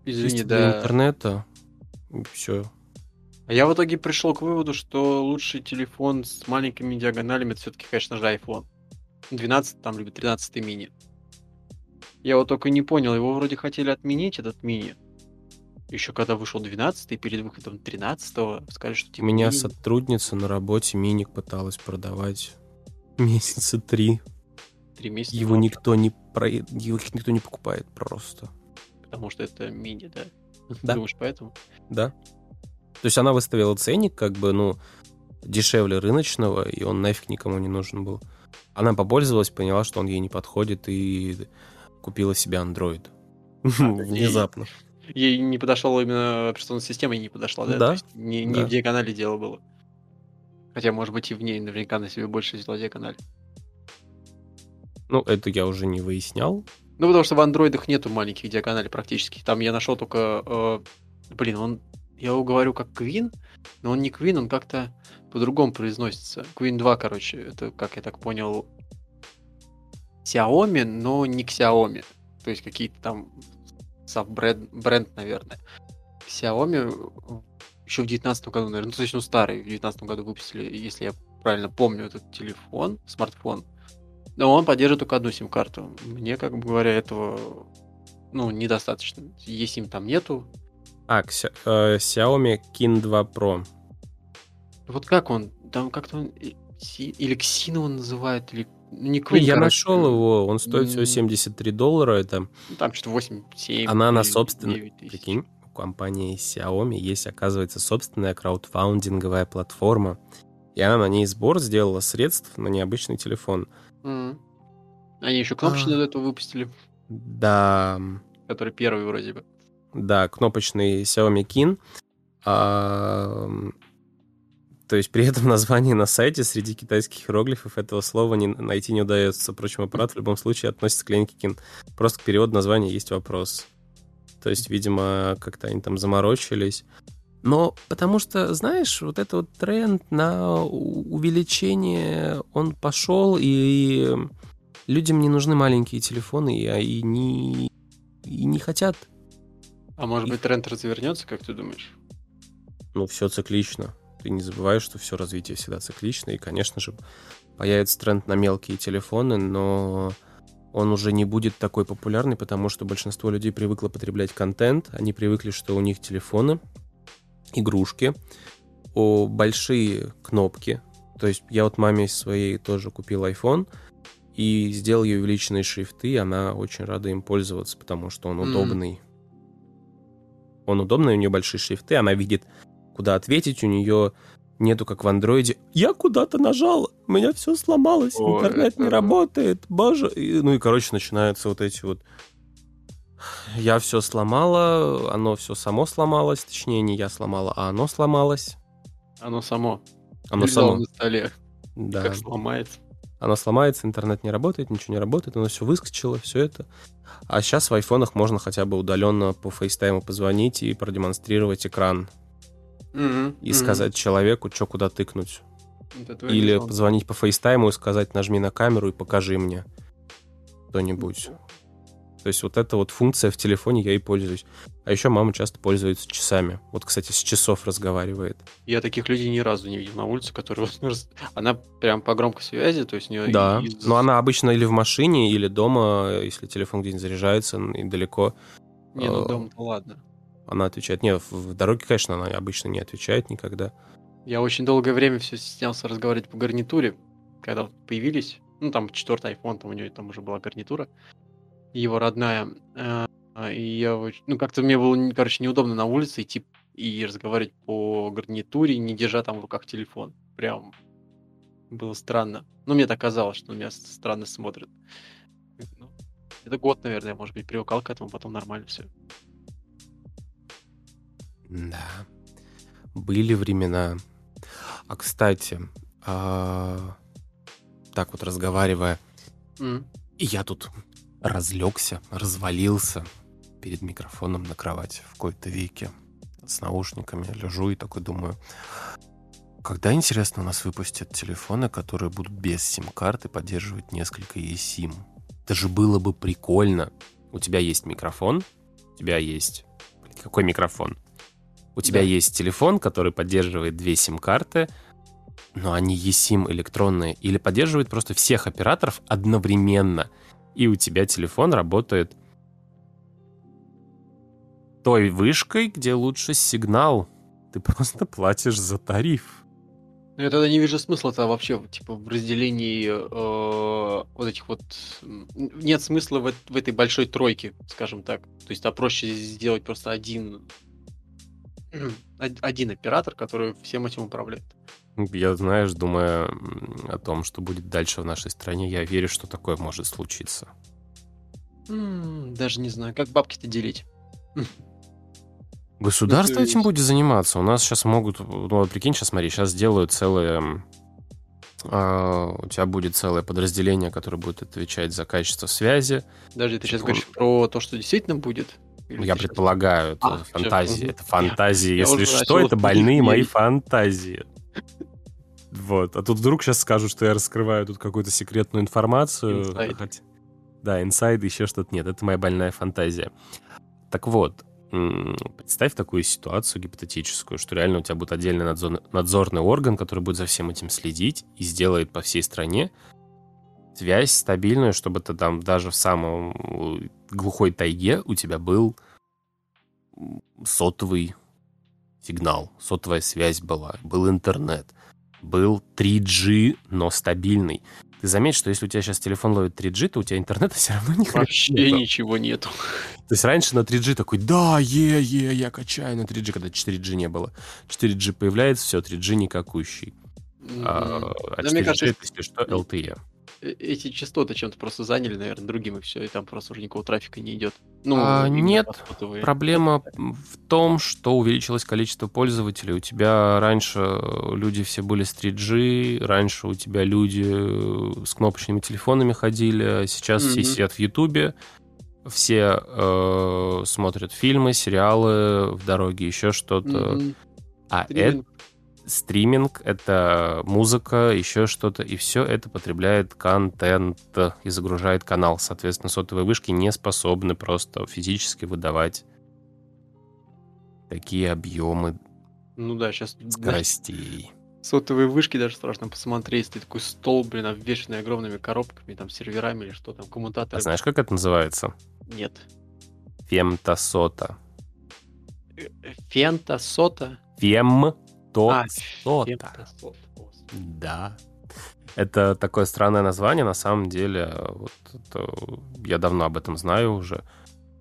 Извини, да. интернета, все. А я в итоге пришел к выводу, что лучший телефон с маленькими диагоналями это все-таки, конечно же, iPhone. 12 там, либо 13 мини. Я вот только не понял, его вроде хотели отменить, этот мини. Еще когда вышел 12 перед выходом 13 сказали, что типа... У меня мини... сотрудница на работе миник пыталась продавать месяца три. Три месяца? Его никто не, про... Его никто не покупает просто. Потому что это мини, да? Да. Думаешь, поэтому? Да. То есть она выставила ценник, как бы, ну, дешевле рыночного, и он нафиг никому не нужен был. Она попользовалась, поняла, что он ей не подходит, и купила себе Android. А, Внезапно. Ей не подошла именно операционная система, ей не подошла, да? Да. не, не в диагонали дело было. Хотя, может быть, и в ней наверняка на себе больше взяла диагональ. Ну, это я уже не выяснял. Ну, потому что в андроидах нету маленьких диагоналей практически. Там я нашел только... Э, блин, он... Я его говорю как Queen, но он не Queen, он как-то по-другому произносится. Queen 2, короче, это, как я так понял, Xiaomi, но не Xiaomi. То есть какие-то там саб-бренд, бренд, наверное. Xiaomi еще в 2019 году, наверное, ну, то есть, ну, старый, в 2019 году выпустили, если я правильно помню, этот телефон, смартфон. Но он поддерживает только одну сим-карту. Мне, как бы говоря, этого ну, недостаточно. Им там нету. А, э, Xiaomi Kin 2 Pro. Вот как он? Там как-то он... Или Xino он называет, или ну, не Queen, Я короче. нашел его, он стоит всего 73 доллара. Это... Ну, там что-то 8, 7. Она на собственной... Прикинь, компании Xiaomi есть, оказывается, собственная краудфаундинговая платформа. И она на ней сбор сделала средств на необычный телефон. Mm. Они еще кнопочный а... до этого выпустили. Да. Который первый вроде бы. Да, кнопочный Xiaomi Kin. А... То есть при этом названии на сайте среди китайских иероглифов этого слова не, найти не удается. Впрочем, аппарат в любом случае относится к линейке Kin. Просто к переводу названия есть вопрос. То есть, видимо, как-то они там заморочились. Но потому что, знаешь, вот этот вот тренд на увеличение, он пошел, и людям не нужны маленькие телефоны, и, и, не, и не хотят. А может быть, тренд развернется, как ты думаешь? Ну, все циклично. Ты не забываешь, что все развитие всегда циклично, и, конечно же, появится тренд на мелкие телефоны, но он уже не будет такой популярный, потому что большинство людей привыкло потреблять контент, они привыкли, что у них телефоны, игрушки, о большие кнопки. То есть я вот маме своей тоже купил iPhone и сделал ей увеличенные шрифты, и она очень рада им пользоваться, потому что он удобный. Mm. Он удобный, у нее большие шрифты, она видит, куда ответить, у нее нету, как в андроиде. Я куда-то нажал, у меня все сломалось, О, интернет это... не работает, боже. И, ну и, короче, начинаются вот эти вот я все сломала, оно все само сломалось, точнее, не я сломала, а оно сломалось. Оно само. Оно само. на столе. Да. Как сломается. оно сломается, интернет не работает, ничего не работает, оно все выскочило, все это. А сейчас в айфонах можно хотя бы удаленно по FaceTime у позвонить и продемонстрировать экран. Мгм, И мгм. сказать человеку, что куда тыкнуть. Вот Или реализовано. позвонить по FaceTime у и сказать, нажми на камеру и покажи мне что-нибудь. То есть вот эта вот функция в телефоне я и пользуюсь. А еще мама часто пользуется часами. Вот, кстати, с часов разговаривает. Я таких людей ни разу не видел на улице, которые... Она прям по громкой связи, то есть у нее... Да, из- но она обычно или в машине, или дома, если телефон где-нибудь заряжается и далеко, Не, ну э, дома-то ладно. Она отвечает. Не, в, дороге, конечно, она обычно не отвечает никогда. Я очень долгое время все стеснялся разговаривать по гарнитуре, когда появились, ну там четвертый iPhone, там у нее там уже была гарнитура, его родная, э, и я, ну как-то мне было, короче, неудобно на улице идти и разговаривать по гарнитуре, не держа там в руках телефон. Прям было странно. Ну, мне так казалось, что меня странно смотрят. Ну, это год, наверное, может быть, привыкал к этому, потом нормально все. Да. Были времена. А кстати, а, так вот разговаривая, и я тут разлегся, развалился перед микрофоном на кровати в какой-то веке с наушниками, лежу и такой думаю, когда, интересно, у нас выпустят телефоны, которые будут без сим-карты поддерживать несколько eSIM? Это же было бы прикольно. У тебя есть микрофон, у тебя есть... Какой микрофон? У тебя Да. есть телефон, который поддерживает две сим-карты, но они eSIM электронные, или поддерживает просто всех операторов одновременно, и у тебя телефон работает той вышкой, где лучше сигнал. Ты просто платишь за тариф. Ну, Я тогда не вижу смысла-то вообще, типа, в разделении э, вот этих вот... Нет смысла в, в этой большой тройке, скажем так. То есть, а проще сделать просто один... од- один оператор, который всем этим управляет. Я, знаешь, думая м, о том, что будет дальше в нашей стране, я верю, что такое может случиться. Даже не знаю, как бабки-то делить. Государство Ну, этим будет заниматься. У нас сейчас могут, ну, прикинь, сейчас смотри, сейчас делают целое... а, у тебя будет целое подразделение, которое будет отвечать за качество связи. Даже ты сейчас Типа, говоришь про то, что действительно будет? Или Я предполагаю, это А, фантазии. Это фантазии, Я если что, это больные мои верить. фантазии. Вот. А тут вдруг сейчас скажут, что я раскрываю тут какую-то секретную информацию. Хоть- Да, инсайд, еще что-то. Нет, это моя больная фантазия. Так вот, представь такую ситуацию гипотетическую, что реально у тебя будет отдельный надзор- надзорный орган, который будет за всем этим следить и сделает по всей стране связь стабильную, чтобы ты там даже в самом э, глухой тайге у тебя был сотовый сигнал, сотовая связь была, был интернет, был 3G, но стабильный. Ты заметь, что если у тебя сейчас телефон ловит 3G, то у тебя интернета все равно не Вообще хватит. ничего нету. То есть раньше на 3G такой, да, е, е, я качаю на 3G, когда 4G не было. 4G появляется, все, 3G никакущий. А, М. а Да, мне 4G, кажется, если что, LTE. Э, Эти частоты чем-то просто заняли, наверное, другим, и все, и там просто уже никакого трафика не идет. Ну, А, нет, по сотовой. Проблема в том, что увеличилось количество пользователей. У тебя раньше э, люди все были с 3G, раньше у тебя люди э, с кнопочными телефонами ходили, а сейчас все Мгм. сидят в Ютубе, все э, смотрят фильмы, сериалы в дороге, еще что-то. Мгм. А это Стриминг. это музыка, еще что-то, и все это потребляет контент и загружает канал. Соответственно, сотовые вышки не способны просто физически выдавать такие объемы Ну да, сейчас скоростей. сотовые вышки даже страшно посмотреть. Ты такой стол, блин, обвешанный огромными коробками, там, серверами или что там, А коммутаторы. знаешь, как это называется? Нет. Фемтосота. Э, э, Сота? А. Господи. Да. Это такое странное название, на самом деле, вот это- я давно об этом знаю уже,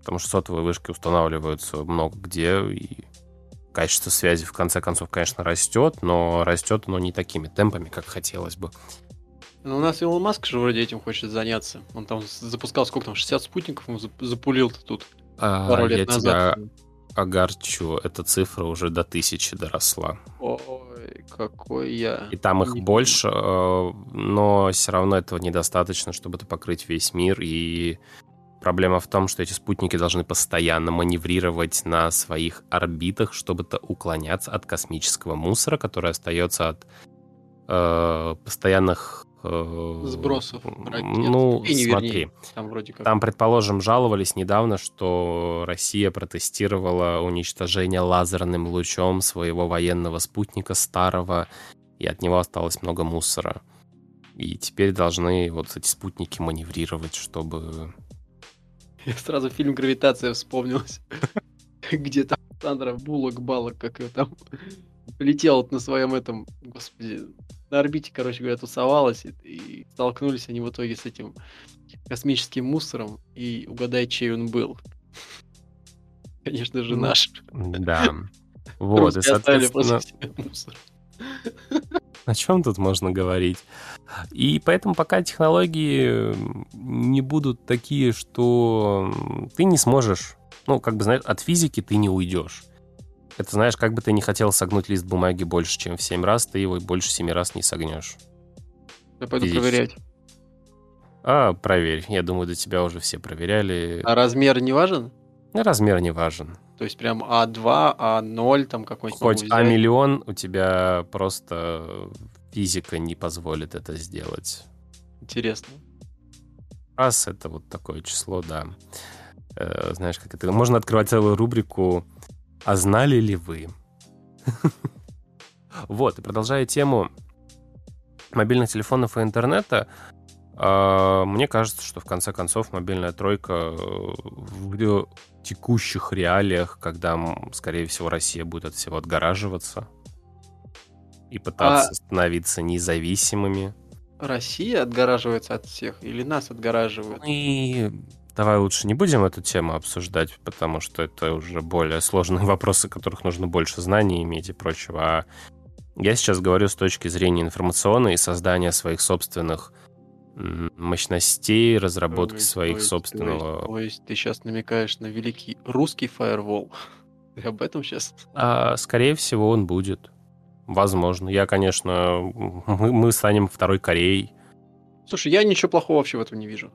потому что сотовые вышки устанавливаются много где, и качество связи в конце концов, конечно, растет, но растет оно не такими темпами, как хотелось бы. Ну, у нас Илон Маск же вроде этим хочет заняться. Он там запускал сколько там, 60 спутников он зап- запулил-то тут А, пару я лет тебя назад. Огорчу, эта цифра уже до тысячи доросла. Ой, Ой, какой я. И там их больше, э, но все равно этого недостаточно, чтобы это покрыть весь мир. И проблема в том, что эти спутники должны постоянно маневрировать на своих орбитах, чтобы-то уклоняться от космического мусора, который остается от э, постоянных Сбросов ракет. Ну, И не смотри. Вернее, там, вроде как... там, предположим, жаловались недавно, что Россия протестировала уничтожение лазерным лучом своего военного спутника старого, и от него осталось много мусора. И теперь должны вот эти спутники маневрировать, чтобы... Я сразу фильм «Гравитация» вспомнилась. Где там Сандра Буллок, Балок, как ее там летел на своем этом, господи, на орбите, короче говоря, тусовалась, и, и столкнулись они в итоге с этим космическим мусором, и угадай, чей он был. Конечно же, наш. Да. Вот, и, соответственно... О чем тут можно говорить? И поэтому пока технологии не будут такие, что ты не сможешь, ну, как бы, знаешь, от физики ты не уйдешь. Это знаешь, как бы ты не хотел согнуть лист бумаги больше, чем в 7 раз, ты его больше 7 раз не согнешь. Я пойду Физически. проверять. А, проверь. Я думаю, до тебя уже все проверяли. А размер не важен? Размер не важен. То есть прям А2, А0 там какой-нибудь. Хоть А миллион, у тебя просто физика не позволит это сделать. Интересно. Раз это вот такое число, да. Э, знаешь, как это... Можно открывать целую рубрику а знали ли вы? Вот, и продолжая тему мобильных телефонов и интернета, а, мне кажется, что в конце концов мобильная тройка э, в текущих реалиях, когда, скорее всего, Россия будет от всего отгораживаться и пытаться а... становиться независимыми. Россия отгораживается от всех или нас отгораживают? И Давай лучше не будем эту тему обсуждать, потому что это уже более сложные вопросы, которых нужно больше знаний иметь и прочего. А я сейчас говорю с точки зрения информационной и создания своих собственных мощностей, разработки то своих то собственного... То есть, то есть ты сейчас намекаешь на великий русский фаервол? Ты об этом сейчас? А, скорее всего, он будет. Возможно. Я, конечно... Мы, мы станем второй Кореей. Слушай, я ничего плохого вообще в этом не вижу.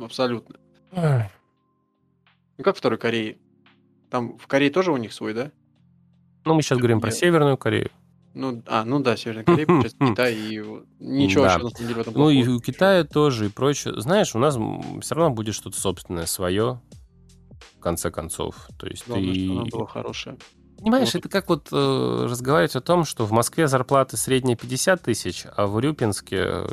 Абсолютно. Ну как второй Кореи? Там в Корее тоже у них свой, да? Ну, мы сейчас говорим про Северную Корею. Ну, а, ну да, Северная Корея, получается, Китай и ничего да. вообще на самом деле в этом Ну и у Китая тоже и прочее. Знаешь, у нас все равно будет что-то собственное свое, в конце концов. То есть Главное, ты... что оно было хорошее. Понимаешь, вот. это как вот э, разговаривать о том, что в Москве зарплаты средние 50 тысяч, а в Урюпинске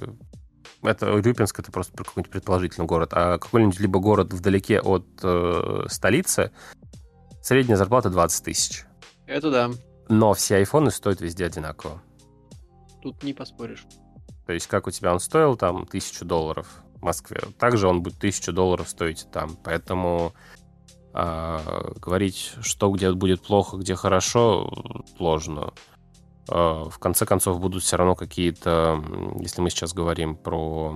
это Рюпинск, это просто какой-нибудь предположительный город, а какой-нибудь либо город вдалеке от э, столицы, средняя зарплата 20 тысяч. Это да. Но все айфоны стоят везде одинаково. Тут не поспоришь. То есть, как у тебя он стоил там тысячу долларов в Москве, также он будет тысячу долларов стоить там. Поэтому э, говорить, что где будет плохо, где хорошо, сложно. А, в конце концов будут все равно какие-то, если мы сейчас говорим про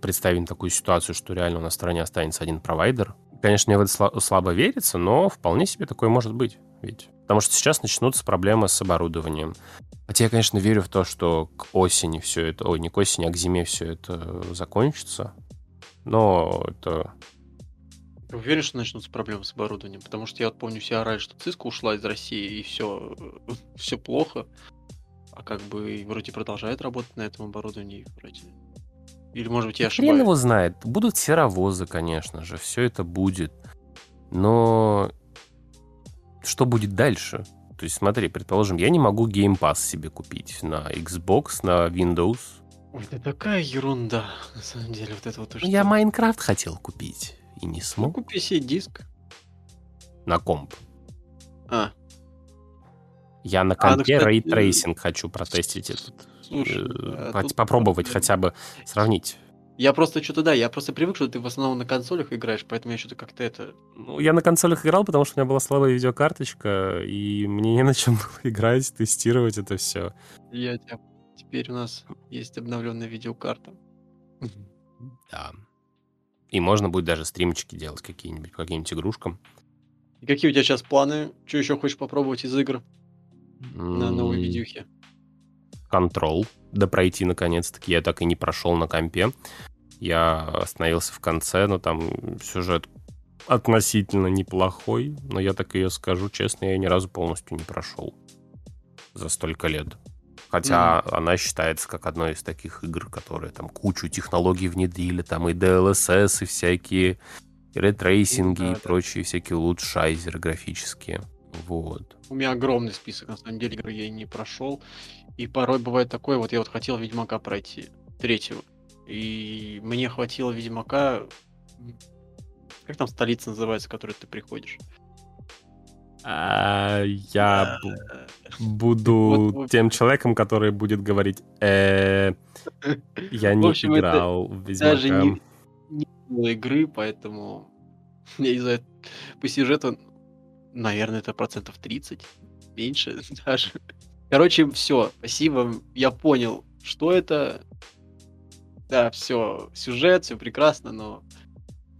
представим такую ситуацию, что реально у нас в стране останется один провайдер. Конечно, мне в это слабо верится, но вполне себе такое может быть. Ведь. Потому что сейчас начнутся проблемы с оборудованием. Хотя я, конечно, верю в то, что к осени все это, ой, не к осени, а к зиме все это закончится. Но это ты уверен, что начнутся проблемы с оборудованием? Потому что я вот помню, все орали, что Cisco ушла из России, и все, все плохо. А как бы вроде продолжает работать на этом оборудовании. Вроде. Или, может быть, я ошибаюсь? Хрен его знает. Будут серые ввозы, конечно же. Все это будет. Но что будет дальше? То есть, смотри, предположим, я не могу Game Pass себе купить на Xbox, на Windows. Ой, это такая ерунда, на самом деле, вот это вот. То, что... Я Майнкрафт хотел купить и не смог. Ну, купи себе диск. На комп. А. Я на компе а, ну, ray tracing хочу протестить этот. Слушай, э, да, попробовать хотя бы сравнить. Я просто что-то, да, я просто привык, что ты в основном на консолях играешь, поэтому я что-то как-то это... Ну, я на консолях играл, потому что у меня была слабая видеокарточка, и мне не на чем было играть, тестировать это все. Я Теперь у нас есть обновленная видеокарта. Да. И можно будет даже стримчики делать какие-нибудь по каким-нибудь игрушкам. И какие у тебя сейчас планы? Что еще хочешь попробовать из игр? на новой видюхе? Control. Да пройти наконец-таки. Я так и не прошел на компе. Я остановился в конце, но там сюжет относительно неплохой, но я так ее скажу честно, я ни разу полностью не прошел за столько лет. Хотя мм. она считается как одной из таких игр, которые там кучу технологий внедрили, там и DLSS, и всякие ray tracing и мм, да, и да. прочие всякие улучшайзеры графические. Вот. У меня огромный список, на самом деле, игр я не прошел. И порой бывает такое, вот я вот хотел Ведьмака пройти, третьего. И мне хватило Ведьмака... Как там столица называется, в которой ты приходишь? А, я буду тем человеком, который будет говорить, «Э, я не играл в. Даже не, было игры, поэтому я не знаю, по сюжету, наверное, это процентов 30, меньше даже. Короче, все, спасибо, я понял, что это. Да, все, сюжет, все прекрасно, но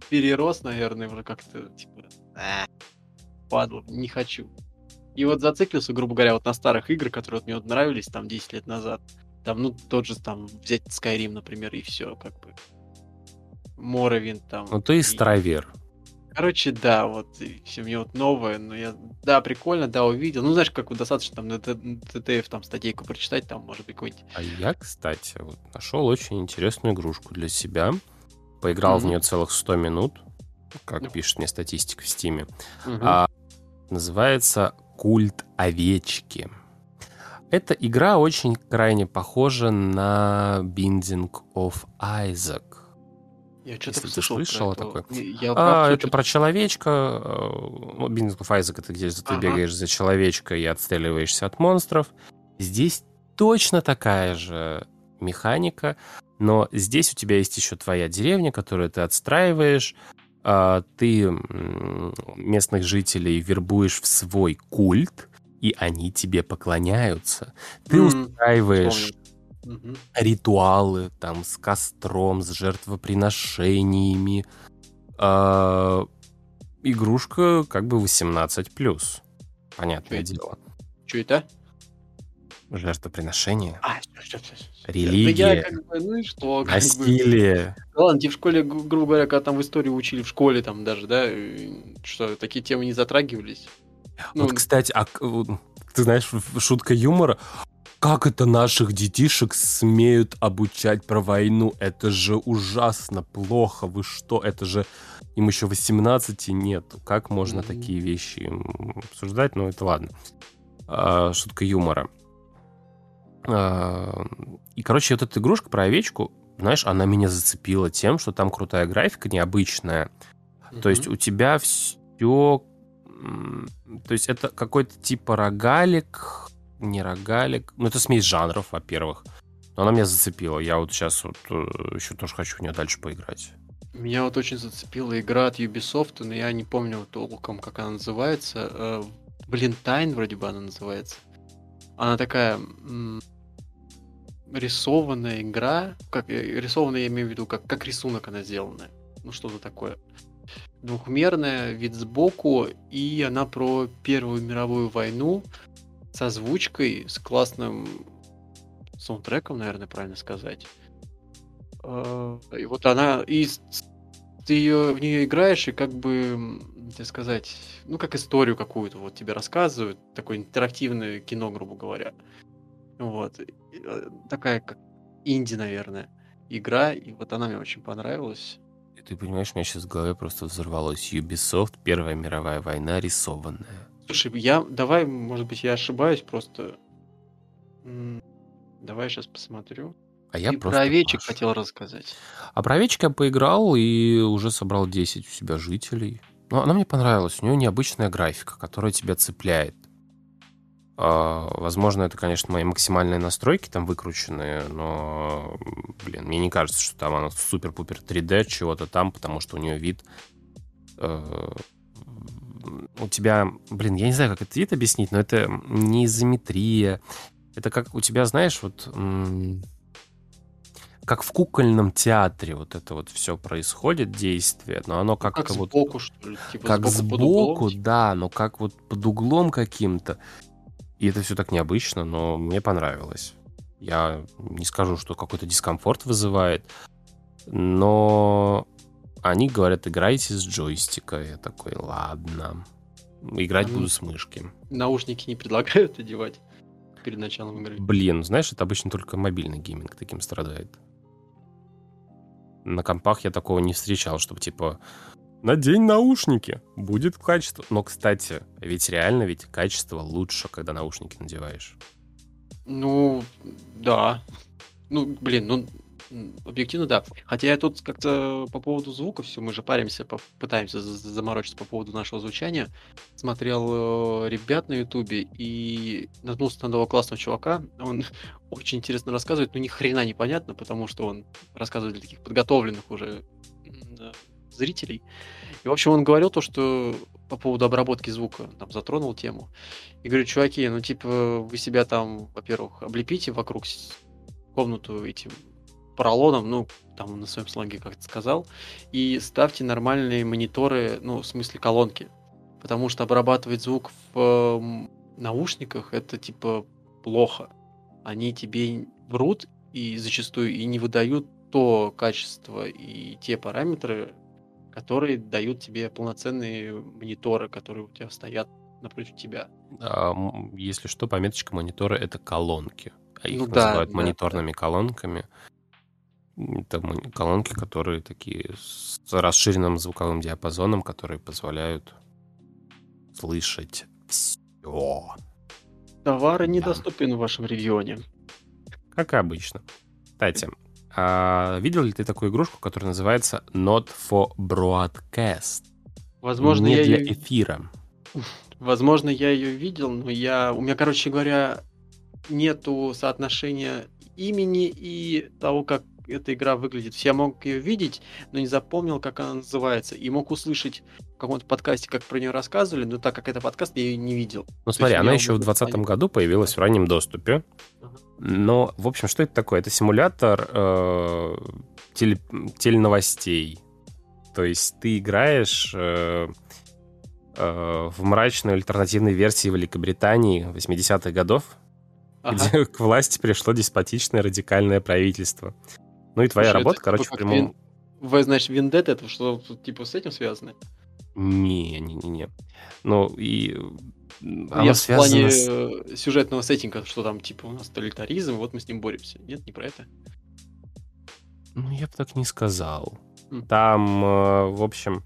перерос, наверное, уже как-то, типа, а, падло, не хочу. И вот зациклился, грубо говоря, вот на старых играх, которые вот мне вот нравились там 10 лет назад. Там, ну, тот же там, взять Skyrim, например, и все, как бы. Моровин там. Ну, ты и старовер. Короче, да, вот все мне вот новое, но я, да, прикольно, да, увидел. Ну, знаешь, как вот достаточно там на ТТФ там статейку прочитать, там, может быть, какой-нибудь. А я, кстати, вот нашел очень интересную игрушку для себя. Поиграл mm-hmm. в нее целых 100 минут, как mm-hmm. пишет мне статистика в Стиме. Mm-hmm. А, называется «Культ овечки». Эта игра очень крайне похожа на Binding of Isaac. Я что-то слышал. слышал такое? Я а, это про человечка. Э, ну, Binding of Isaac это где ты ага. бегаешь за человечка и отстреливаешься от монстров. Здесь точно такая же механика, но здесь у тебя есть еще твоя деревня, которую ты отстраиваешь, ты местных жителей вербуешь в свой культ, и они тебе поклоняются. Ты mm, устраиваешь mm-hmm. ритуалы там с костром, с жертвоприношениями. А, игрушка как бы 18+. Понятное Что дело. Что это? Жертвоприношение. А, все, все, все. Религия. Да как бы, ну и что? Как насилие. Бы. Ладно, тебе в школе, грубо говоря, когда там в историю учили в школе, там даже, да, что такие темы не затрагивались. Ну, вот, кстати, а ты знаешь, шутка юмора. Как это наших детишек смеют обучать про войну? Это же ужасно плохо. Вы что? Это же им еще 18 нет. Как можно mm-hmm. такие вещи обсуждать? Ну, это ладно. А, шутка юмора. А, и, короче, вот эта игрушка про овечку, знаешь, она меня зацепила тем, что там крутая графика, необычная. Mm-hmm. То есть у тебя все... То есть это какой-то типа рогалик, не рогалик. Ну, это смесь жанров, во-первых. Но она меня зацепила. Я вот сейчас вот э, еще тоже хочу в нее дальше поиграть. Меня вот очень зацепила игра от Ubisoft, но я не помню толком, как она называется. Э, блин, Тайн вроде бы она называется. Она такая рисованная игра, как э, рисованная, я имею в виду, как, как рисунок она сделана. Ну, что-то такое. Двухмерная, вид сбоку, и она про Первую мировую войну с озвучкой, с классным саундтреком, наверное, правильно сказать. А, и вот она, и ты ее, в нее играешь, и как бы, так сказать, ну, как историю какую-то вот тебе рассказывают, такое интерактивное кино, грубо говоря. Вот. Э, такая как инди, наверное, игра, и вот она мне очень понравилась. И ты понимаешь, у меня сейчас в голове просто взорвалось Ubisoft, Первая мировая война рисованная. Слушай, я, давай, может быть, я ошибаюсь, просто... Давай я сейчас посмотрю. А я и просто про овечек Паша. хотел рассказать. А про овечек я поиграл и уже собрал 10 у себя жителей. Но она мне понравилась. У нее необычная графика, которая тебя цепляет. А, возможно, это, конечно, мои максимальные настройки там выкрученные, но, блин, мне не кажется, что там она супер-пупер 3D чего-то там, потому что у нее вид... Э, у тебя, блин, я не знаю, как это вид объяснить, но это не изометрия. Это как у тебя, знаешь, вот как в кукольном театре вот это вот все происходит, действие, но оно как-то как вот... сбоку, что ли? Типа как сбоку, сбоку да, но как вот под углом каким-то. И это все так необычно, но мне понравилось. Я не скажу, что какой-то дискомфорт вызывает, но они говорят, играйте с джойстика. Я такой, ладно. Играть а буду с мышки. Наушники не предлагают одевать перед началом игры? Блин, знаешь, это обычно только мобильный гейминг таким страдает. На компах я такого не встречал, чтобы типа надень наушники, будет качество. Но, кстати, ведь реально ведь качество лучше, когда наушники надеваешь. Ну, да. Ну, блин, ну, объективно, да. Хотя я тут как-то по поводу звука все, мы же паримся, пытаемся заморочиться по поводу нашего звучания. Смотрел э, ребят на ютубе и наткнулся на одного классного чувака. Он очень интересно рассказывает, но ни хрена не понятно, потому что он рассказывает для таких подготовленных уже зрителей. И, в общем, он говорил то, что по поводу обработки звука, там, затронул тему. И говорю, чуваки, ну, типа, вы себя там, во-первых, облепите вокруг комнату этим поролоном, ну, там на своем сленге как-то сказал, и ставьте нормальные мониторы, ну, в смысле колонки. Потому что обрабатывать звук в э, наушниках это типа плохо. Они тебе врут и зачастую и не выдают то качество и те параметры, которые дают тебе полноценные мониторы, которые у тебя стоят напротив тебя. А, если что, пометочка монитора это колонки. А их ну, называют да, мониторными да. колонками. Это колонки, которые такие с расширенным звуковым диапазоном, которые позволяют слышать все. Товары недоступны в вашем регионе. Как обычно. Кстати, а видел ли ты такую игрушку, которая называется Not for Broadcast? Возможно, Не я для ее... эфира. Возможно, я ее видел, но я... У меня, короче говоря, нету соотношения имени и того, как эта игра выглядит. Я мог ее видеть, но не запомнил, как она называется. И мог услышать в каком-то подкасте, как про нее рассказывали, но так как это подкаст, я ее не видел. Ну смотри, она еще в 2020 году появилась в раннем доступе. Но, в общем, что это такое? Это симулятор э, теле, теленовостей. То есть ты играешь э, э, в мрачной альтернативной версии Великобритании 80-х годов, ага. где к власти пришло деспотичное радикальное правительство. Ну и твоя Слушай, работа, короче, типа, в прямом... Вин... Вы, значит, Виндет это что типа с этим связано? Не, не, не, не. Ну и она Я в плане с... сюжетного сеттинга, что там типа у нас тоталитаризм, вот мы с ним боремся. Нет, не про это. Ну я бы так не сказал. Mm. Там, э, в общем,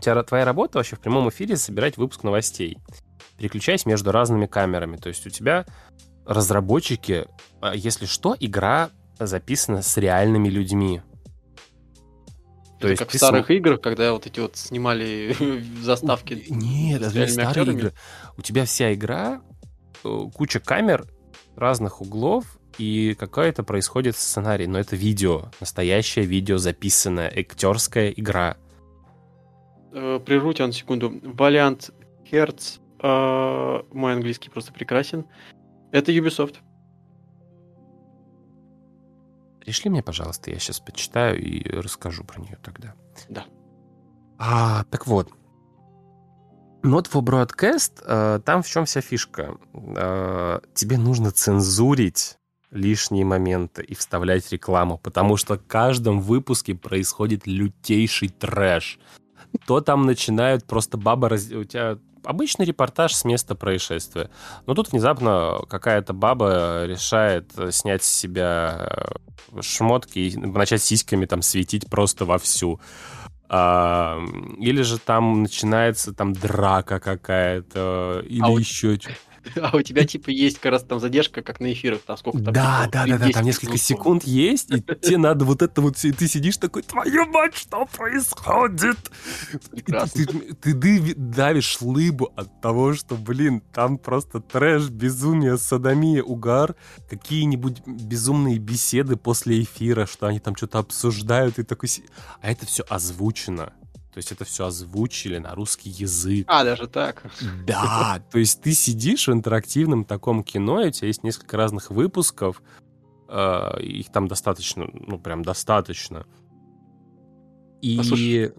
тебя твоя работа вообще в прямом эфире собирать выпуск новостей, переключаясь между разными камерами. То есть у тебя разработчики, а если что, игра записано с реальными людьми. То есть как в старых играх, когда вот эти вот снимали заставки. Нет, это не старые актерами. игры. У тебя вся игра, э, куча камер разных углов, и какая-то происходит сценарий. Но это видео, настоящее видео, записанная актерская игра. Э, прерву тебя на секунду. Valiant Hertz, э, мой английский просто прекрасен. Это Ubisoft. Пришли мне, пожалуйста, я сейчас почитаю и расскажу про нее тогда. Да. А, так вот. Not for Broadcast, э, там в чем вся фишка? Э, тебе нужно цензурить лишние моменты и вставлять рекламу, потому что в каждом выпуске происходит лютейший трэш. То там начинают просто баба... Раз... У тебя обычный репортаж с места происшествия. Но тут внезапно какая-то баба решает снять с себя э, шмотки и начать сиськами там светить просто вовсю. А, или же там начинается там драка какая-то, или а еще что А у тебя, типа, есть как раз там задержка, как на эфирах, там сколько там... Да, да, да, да, там несколько секунд есть, и тебе надо вот это вот, ты сидишь такой, твою мать, что происходит? Ты давишь лыбу от того, что, блин, там просто трэш, безумие, садомия, угар, какие-нибудь безумные беседы после эфира, что они там что-то обсуждают, и такой... А это все озвучено. То есть это все озвучили на русский язык. А, даже так? Да, то есть ты сидишь в интерактивном таком кино, и у тебя есть несколько разных выпусков, э, их там достаточно, ну прям достаточно. И... Послушай,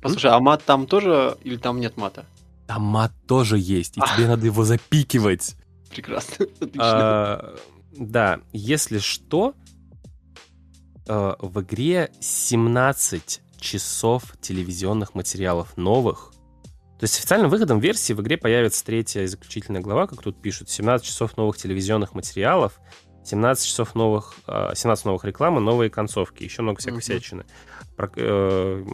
послушай, а мат там тоже или там нет мата? Там мат тоже есть, и тебе надо его запикивать. Прекрасно. А, да, если что, э, в игре 17 часов телевизионных материалов новых. То есть официальным выходом версии в игре появится третья и заключительная глава, как тут пишут, 17 часов новых телевизионных материалов, 17 часов новых, 17 а, новых рекламы, новые концовки, еще много всякой uh-huh. всячины. Э,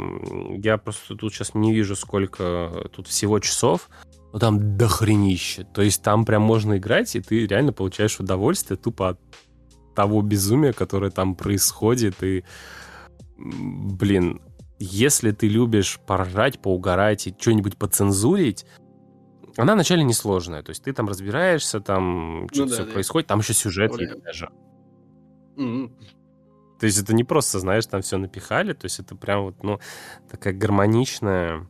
я просто тут сейчас не вижу, сколько тут всего часов, но там дохренище. То есть там прям можно играть, и ты реально получаешь удовольствие тупо от того безумия, которое там происходит. И, блин, если ты любишь поржать, поугарать и что-нибудь поцензурить, она вначале несложная. То есть ты там разбираешься, там что-то ну, все да, происходит, там еще сюжет есть даже. Mm-hmm. То есть это не просто, знаешь, там все напихали, то есть это прям вот, ну, такая гармоничная,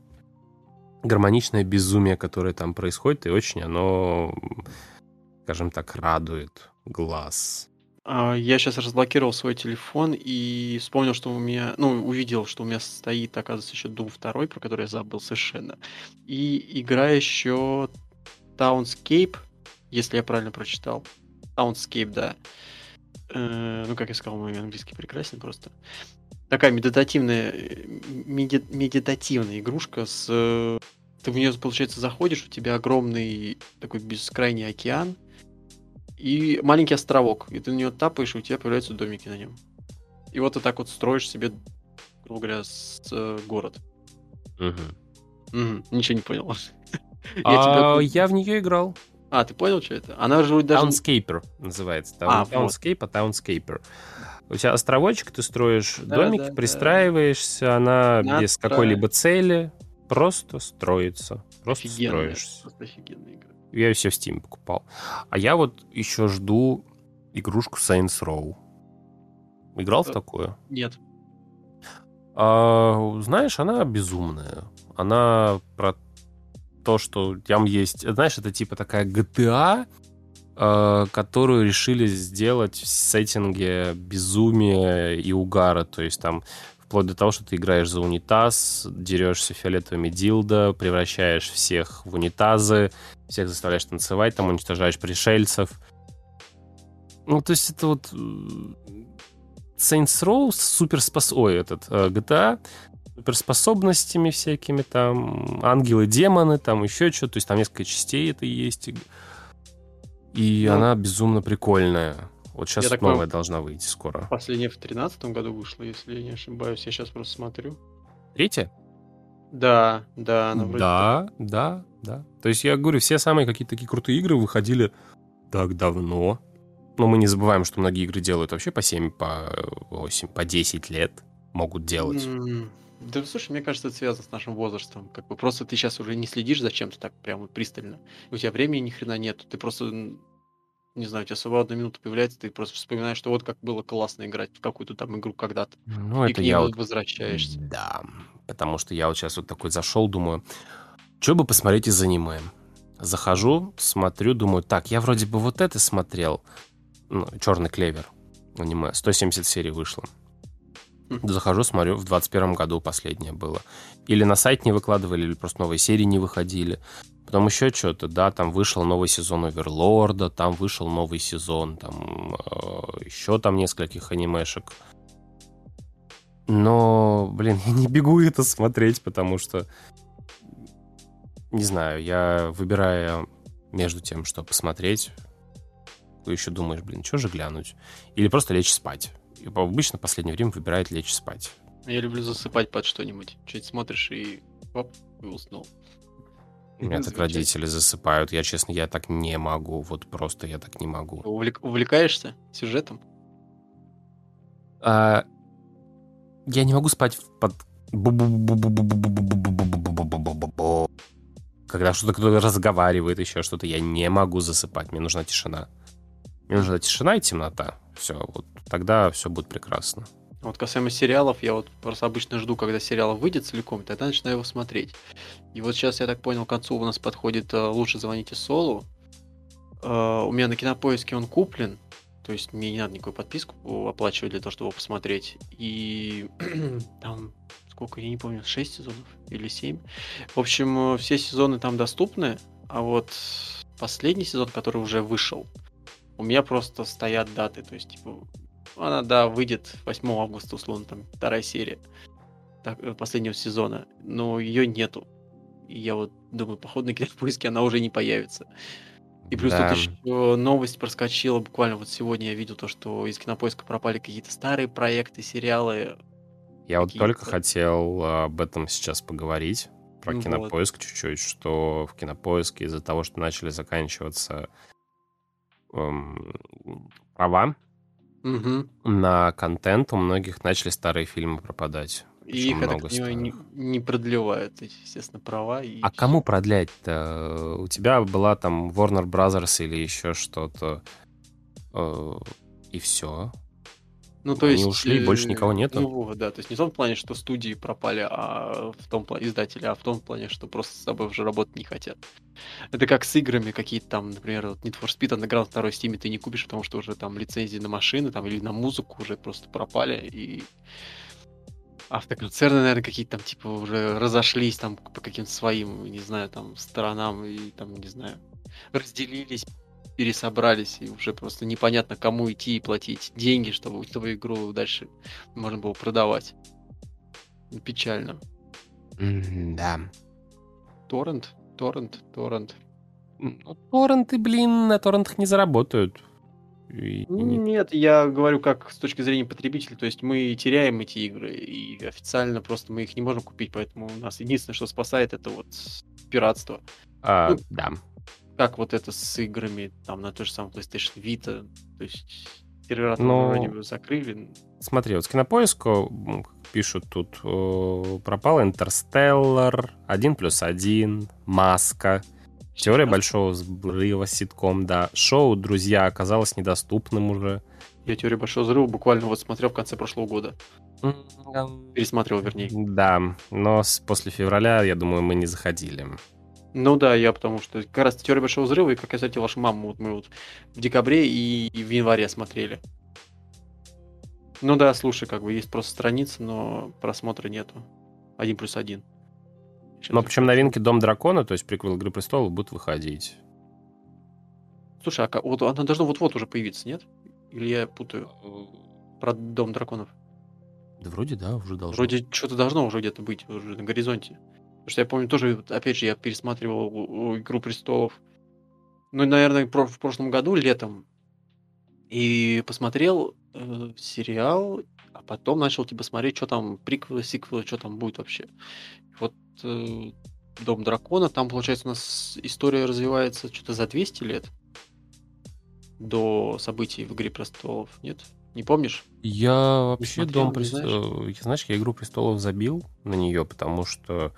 гармоничное безумие, которое там происходит, и очень оно, скажем так, радует глаз. А, я сейчас разблокировал свой телефон и вспомнил, что у меня, ну, увидел, что у меня стоит, оказывается, еще Doom 2, про который я забыл совершенно. И игра еще Townscape, если я правильно прочитал. Townscape, да. Э, ну, как я сказал, мой английский прекрасен просто. Такая медитативная, меди, медитативная игрушка с... Ты в нее, получается, заходишь, у тебя огромный такой бескрайний океан, и маленький островок. И ты на него тапаешь, и у тебя появляются домики на нем. И вот ты так вот строишь себе, грубо говоря, с, э, город. Угу. Угу. Ничего не понял. А, я в нее играл. А, ты понял, что это? Она же даже... Townscaper называется. А, Townscape, а Townscaper. У тебя островочек, ты строишь да, домики, да, пристраиваешься, да. она Надо без какой-либо цели просто строится. Просто офигенная, строишься. Просто офигенная игра. Я ее все в Steam покупал. А я вот еще жду игрушку Saints Row. Играл в э, такое? Нет. А, знаешь, она безумная. Она про то, что там есть... Знаешь, это типа такая GTA, э, которую решили сделать в сеттинге безумия и угара. То есть там вплоть до того, что ты играешь за унитаз, дерешься фиолетовыми дилдо, превращаешь всех в унитазы, всех заставляешь танцевать, там уничтожаешь пришельцев. Ну, то есть это вот... Э, Saints Row с суперспос... Ой, этот, э, GTA суперспособностями всякими, там, ангелы, демоны, там еще что-то. То есть там несколько частей это есть. И ну, она безумно прикольная. Вот сейчас новая понял, должна выйти скоро. Последняя в тринадцатом году вышла, если я не ошибаюсь. Я сейчас просто смотрю. Третья? Да, да, она вроде Да, да, да. То есть я говорю, все самые какие-то такие крутые игры выходили так давно. Но мы не забываем, что многие игры делают вообще по 7, по 8, по 10 лет могут делать. Да, слушай, мне кажется, это связано с нашим возрастом. Как бы просто ты сейчас уже не следишь за чем-то так прямо пристально. У тебя времени ни хрена нет. Ты просто, не знаю, у тебя свободная минута появляется, ты просто вспоминаешь, что вот как было классно играть в какую-то там игру когда-то. Ну, и это к ней я вот... возвращаешься. Да, потому что я вот сейчас вот такой зашел, думаю, что бы посмотреть из аниме? Захожу, смотрю, думаю, так, я вроде бы вот это смотрел. Ну, Черный клевер аниме. 170 серий вышло. Захожу, смотрю, в 21 году последнее было. Или на сайт не выкладывали, или просто новые серии не выходили. Потом еще что-то, да, там вышел новый сезон Оверлорда, там вышел новый сезон, там э, еще там нескольких анимешек. Но, блин, я не бегу это смотреть, потому что, не знаю, я выбираю между тем, что посмотреть, ты еще думаешь, блин, что же глянуть? Или просто лечь спать обычно в последнее время выбирает лечь спать. Я люблю засыпать под что-нибудь. Чуть смотришь и оп, и уснул. У меня так родители засыпают. Я, честно, я так не могу. Вот просто я так не могу. Увлек... Увлекаешься сюжетом? А... Я не могу спать под... Когда что-то кто-то разговаривает, еще что-то, я не могу засыпать. Мне нужна тишина. Мне нужна тишина и темнота. Все, вот тогда все будет прекрасно. Вот касаемо сериалов, я вот просто обычно жду, когда сериал выйдет целиком, тогда начинаю его смотреть. И вот сейчас, я так понял, к концу у нас подходит э, «Лучше звоните Солу». Э, у меня на Кинопоиске он куплен, то есть мне не надо никакую подписку оплачивать для того, чтобы его посмотреть. И там сколько, я не помню, 6 сезонов или 7. В общем, э, все сезоны там доступны, а вот последний сезон, который уже вышел, у меня просто стоят даты, то есть, типа, она, да, выйдет 8 августа, условно, там, вторая серия так, э, последнего сезона, но ее нету. И я вот думаю, походу на кинопоиске она уже не появится. И плюс да. тут еще новость проскочила буквально вот сегодня я видел то, что из кинопоиска пропали какие-то старые проекты, сериалы. Я вот только хотел об этом сейчас поговорить, про вот. кинопоиск чуть-чуть, что в кинопоиске из-за того, что начали заканчиваться эм, права угу. на контент, у многих начали старые фильмы пропадать. И их, так понимаю, не, не продлевают, естественно, права. И... А кому продлять-то? У тебя была там Warner Brothers или еще что-то, э, и все. Ну, то Они есть... ушли, больше никого нету? Ну, да, то есть не в том плане, что студии пропали, а в том плане издатели, а в том плане, что просто с собой уже работать не хотят. Это как с играми какие-то там, например, вот Need for Speed Underground 2 Steam ты не купишь, потому что уже там лицензии на машины там или на музыку уже просто пропали, и автоконцерны, наверное, какие-то там, типа, уже разошлись там по каким-то своим, не знаю, там, сторонам и там, не знаю, разделились, пересобрались, и уже просто непонятно, кому идти и платить деньги, чтобы эту игру дальше можно было продавать. Печально. да. Торрент? Торрент? Торрент. Ну, торренты, блин, на торрентах не заработают. И, Нет, я говорю как с точки зрения потребителя, то есть мы теряем эти игры, и официально просто мы их не можем купить, поэтому у нас единственное, что спасает, это вот пиратство. А, ну, да. Как вот это с играми там на той же самой PlayStation Vita, то есть сервера Но... вроде бы закрыли. Смотри, вот с кинопоиску пишут тут, пропал Интерстеллар, 1 плюс 1, Маска, Теория большого взрыва, ситком, да. Шоу «Друзья» оказалось недоступным уже. Я «Теорию большого взрыва» буквально вот смотрел в конце прошлого года. Пересматривал, вернее. Да, но после февраля, я думаю, мы не заходили. Ну да, я потому что как раз «Теория большого взрыва» и «Как я встретил вашу маму» вот мы вот в декабре и, и в январе смотрели. Ну да, слушай, как бы есть просто страница, но просмотра нету. Один плюс один. Но причем новинки Дом Дракона, то есть приквел Игры Престолов, будут выходить. Слушай, а вот она должна вот-вот уже появиться, нет? Или я путаю про Дом Драконов? Да вроде да, уже должно. Вроде что-то должно уже где-то быть уже на горизонте. Потому что я помню тоже, опять же, я пересматривал Игру Престолов. Ну, наверное, в прошлом году, летом. И посмотрел э, сериал, а потом начал типа смотреть, что там, приквелы, сиквелы, что там будет вообще. Вот э, Дом дракона, там, получается, у нас история развивается что-то за 200 лет до событий в Игре престолов, нет? Не помнишь? Я вообще смотрел, Дом престолов... Знаешь? знаешь, я Игру престолов забил на нее, потому что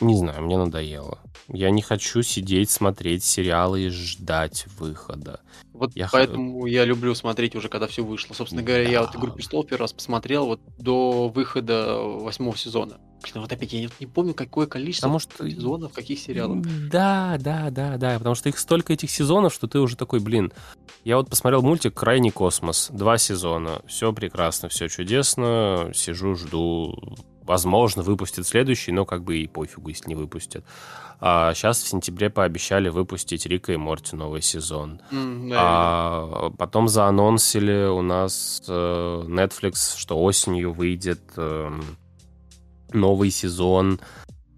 не знаю, мне надоело. Я не хочу сидеть, смотреть сериалы и ждать выхода. Вот я поэтому х... я люблю смотреть уже, когда все вышло. Собственно говоря, да. я вот «Игру престолов» первый раз посмотрел вот до выхода восьмого сезона. Блин, вот опять я не, помню, какое количество потому что... сезонов, каких сериалов. Да, да, да, да, потому что их столько этих сезонов, что ты уже такой, блин. Я вот посмотрел мультик «Крайний космос». Два сезона. Все прекрасно, все чудесно. Сижу, жду возможно, выпустят следующий, но как бы и пофигу, если не выпустят. А сейчас в сентябре пообещали выпустить Рика и Морти новый сезон. Mm, а потом заанонсили у нас э, Netflix, что осенью выйдет э, новый сезон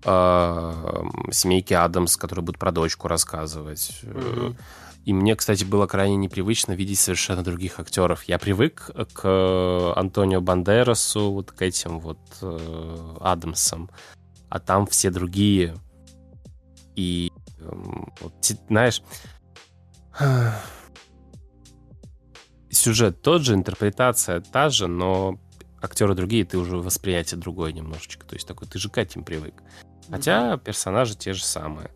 э, Семейки Адамс, который будет про дочку рассказывать. Mm-hmm. И мне, кстати, было крайне непривычно видеть совершенно других актеров. Я привык к Антонио Бандерасу, вот к этим вот э, Адамсам, а там все другие. И э, вот, знаешь, сюжет тот же, интерпретация та же, но актеры другие, ты уже восприятие другое немножечко. То есть такой, ты же к этим привык. Хотя персонажи те же самые.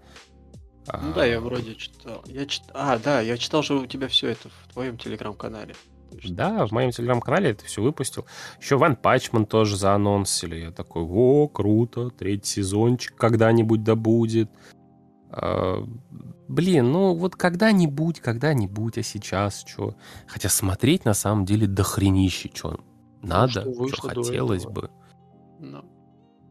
Ну да, я вроде читал. Я чит... А, да, я читал же у тебя все это в твоем телеграм-канале. Да, в моем телеграм-канале это все выпустил. Еще Ван Пачман тоже заанонсили. Я такой, о, круто, третий сезончик когда-нибудь да будет. А, блин, ну вот когда-нибудь, когда-нибудь, а сейчас что? Хотя смотреть на самом деле дохренище, что надо, ну, что, что хотелось бы. Но,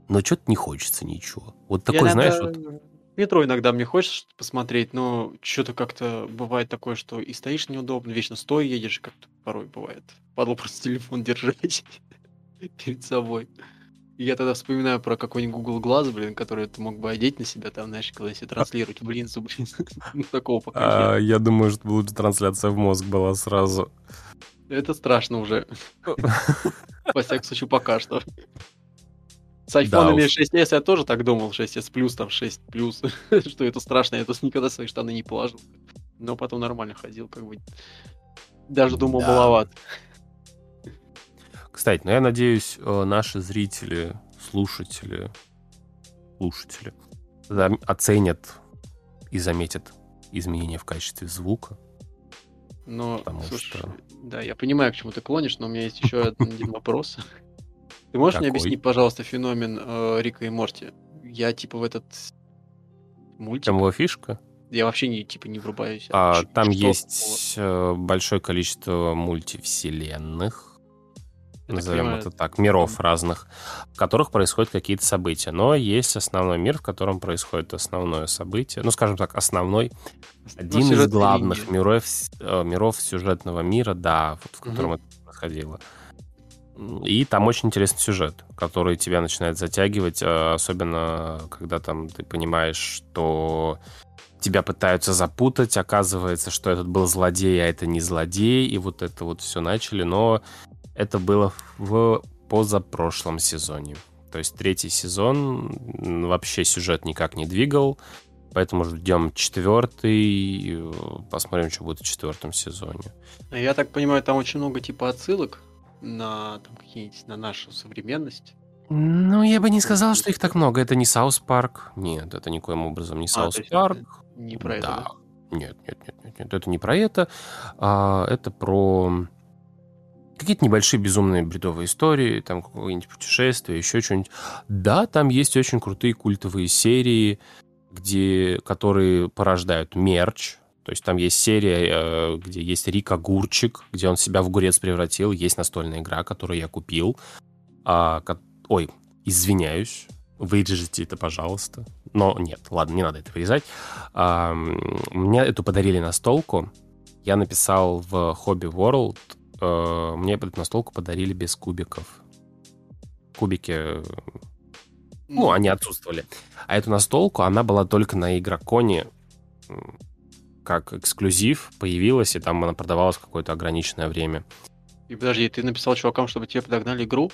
но что-то не хочется ничего. Вот такой, знаешь, вот... Метро иногда мне хочется посмотреть, но что-то как-то бывает такое, что и стоишь неудобно, вечно стоя едешь, как-то порой бывает. Падал просто телефон держать перед собой. Я тогда вспоминаю про какой-нибудь Google Глаз, блин, который ты мог бы одеть на себя, там, знаешь, когда себе транслировать в линзу, блин. Ну, такого пока а, Я думаю, что лучше трансляция в мозг была сразу. Это страшно уже. Во всяком случае, пока что. С айфонами да, 6s я тоже так думал, 6s плюс, там 6 плюс, что это страшно, я тут никогда свои штаны не положил. Но потом нормально ходил, как бы. Даже думал, да. маловат. Кстати, ну я надеюсь, э, наши зрители, слушатели, слушатели оценят и заметят изменения в качестве звука. Но, слушай, что... да, я понимаю, к чему ты клонишь, но у меня есть еще один вопрос. Ты можешь мне объяснить, пожалуйста, феномен э, Рика и Морти? Я типа в этот мультик... Там его фишка? Я вообще не, типа, не врубаюсь. А, там есть такого? большое количество мультивселенных назовем это так, миров разных, в которых происходят какие-то события. Но есть основной мир, в котором происходит основное событие. Ну, скажем так, основной, один из главных миров, э, миров сюжетного мира, да, в котором угу. это происходило. И там очень интересный сюжет, который тебя начинает затягивать, э, особенно когда там ты понимаешь, что тебя пытаются запутать, оказывается, что этот был злодей, а это не злодей, и вот это вот все начали, но это было в позапрошлом сезоне. То есть третий сезон вообще сюжет никак не двигал, поэтому ждем четвертый, посмотрим, что будет в четвертом сезоне. Я так понимаю, там очень много типа отсылок на там, какие-нибудь на нашу современность. Ну, я бы не сказал, что их так много. Это не South Park. Нет, это никоим образом не Саус а, Парк. Не про это. Да. Нет, нет, нет, нет, нет. Это не про это. А, это про какие-то небольшие безумные бредовые истории, там какое-нибудь путешествие, еще что-нибудь. Да, там есть очень крутые культовые серии, где, которые порождают мерч. То есть там есть серия, э, где есть Рик Огурчик, где он себя в огурец превратил. Есть настольная игра, которую я купил. А, ой, извиняюсь, вырежите это, пожалуйста. Но нет, ладно, не надо это вырезать. А, мне эту подарили настолку. Я написал в Hobby World э, мне эту настолку подарили без кубиков. Кубики, ну, ну, они отсутствовали. А эту настолку, она была только на Игроконе как эксклюзив, появилась, и там она продавалась какое-то ограниченное время. И подожди, ты написал чувакам, чтобы тебе подогнали игру?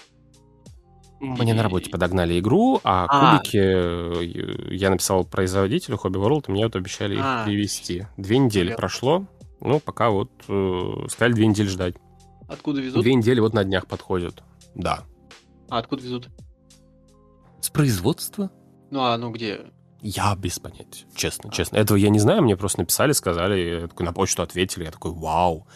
Мне и... на работе подогнали игру, а, а кубики э, я написал производителю Hobby World, и мне вот обещали их а, привезти. Две недели Понятно. прошло, ну, пока вот э, сказали две недели ждать. Откуда везут? Две недели вот на днях подходят. Да. А откуда везут? С производства. Ну а ну где? Я без понятия, честно, честно. Этого я не знаю, мне просто написали, сказали, на почту ответили, я такой, вау.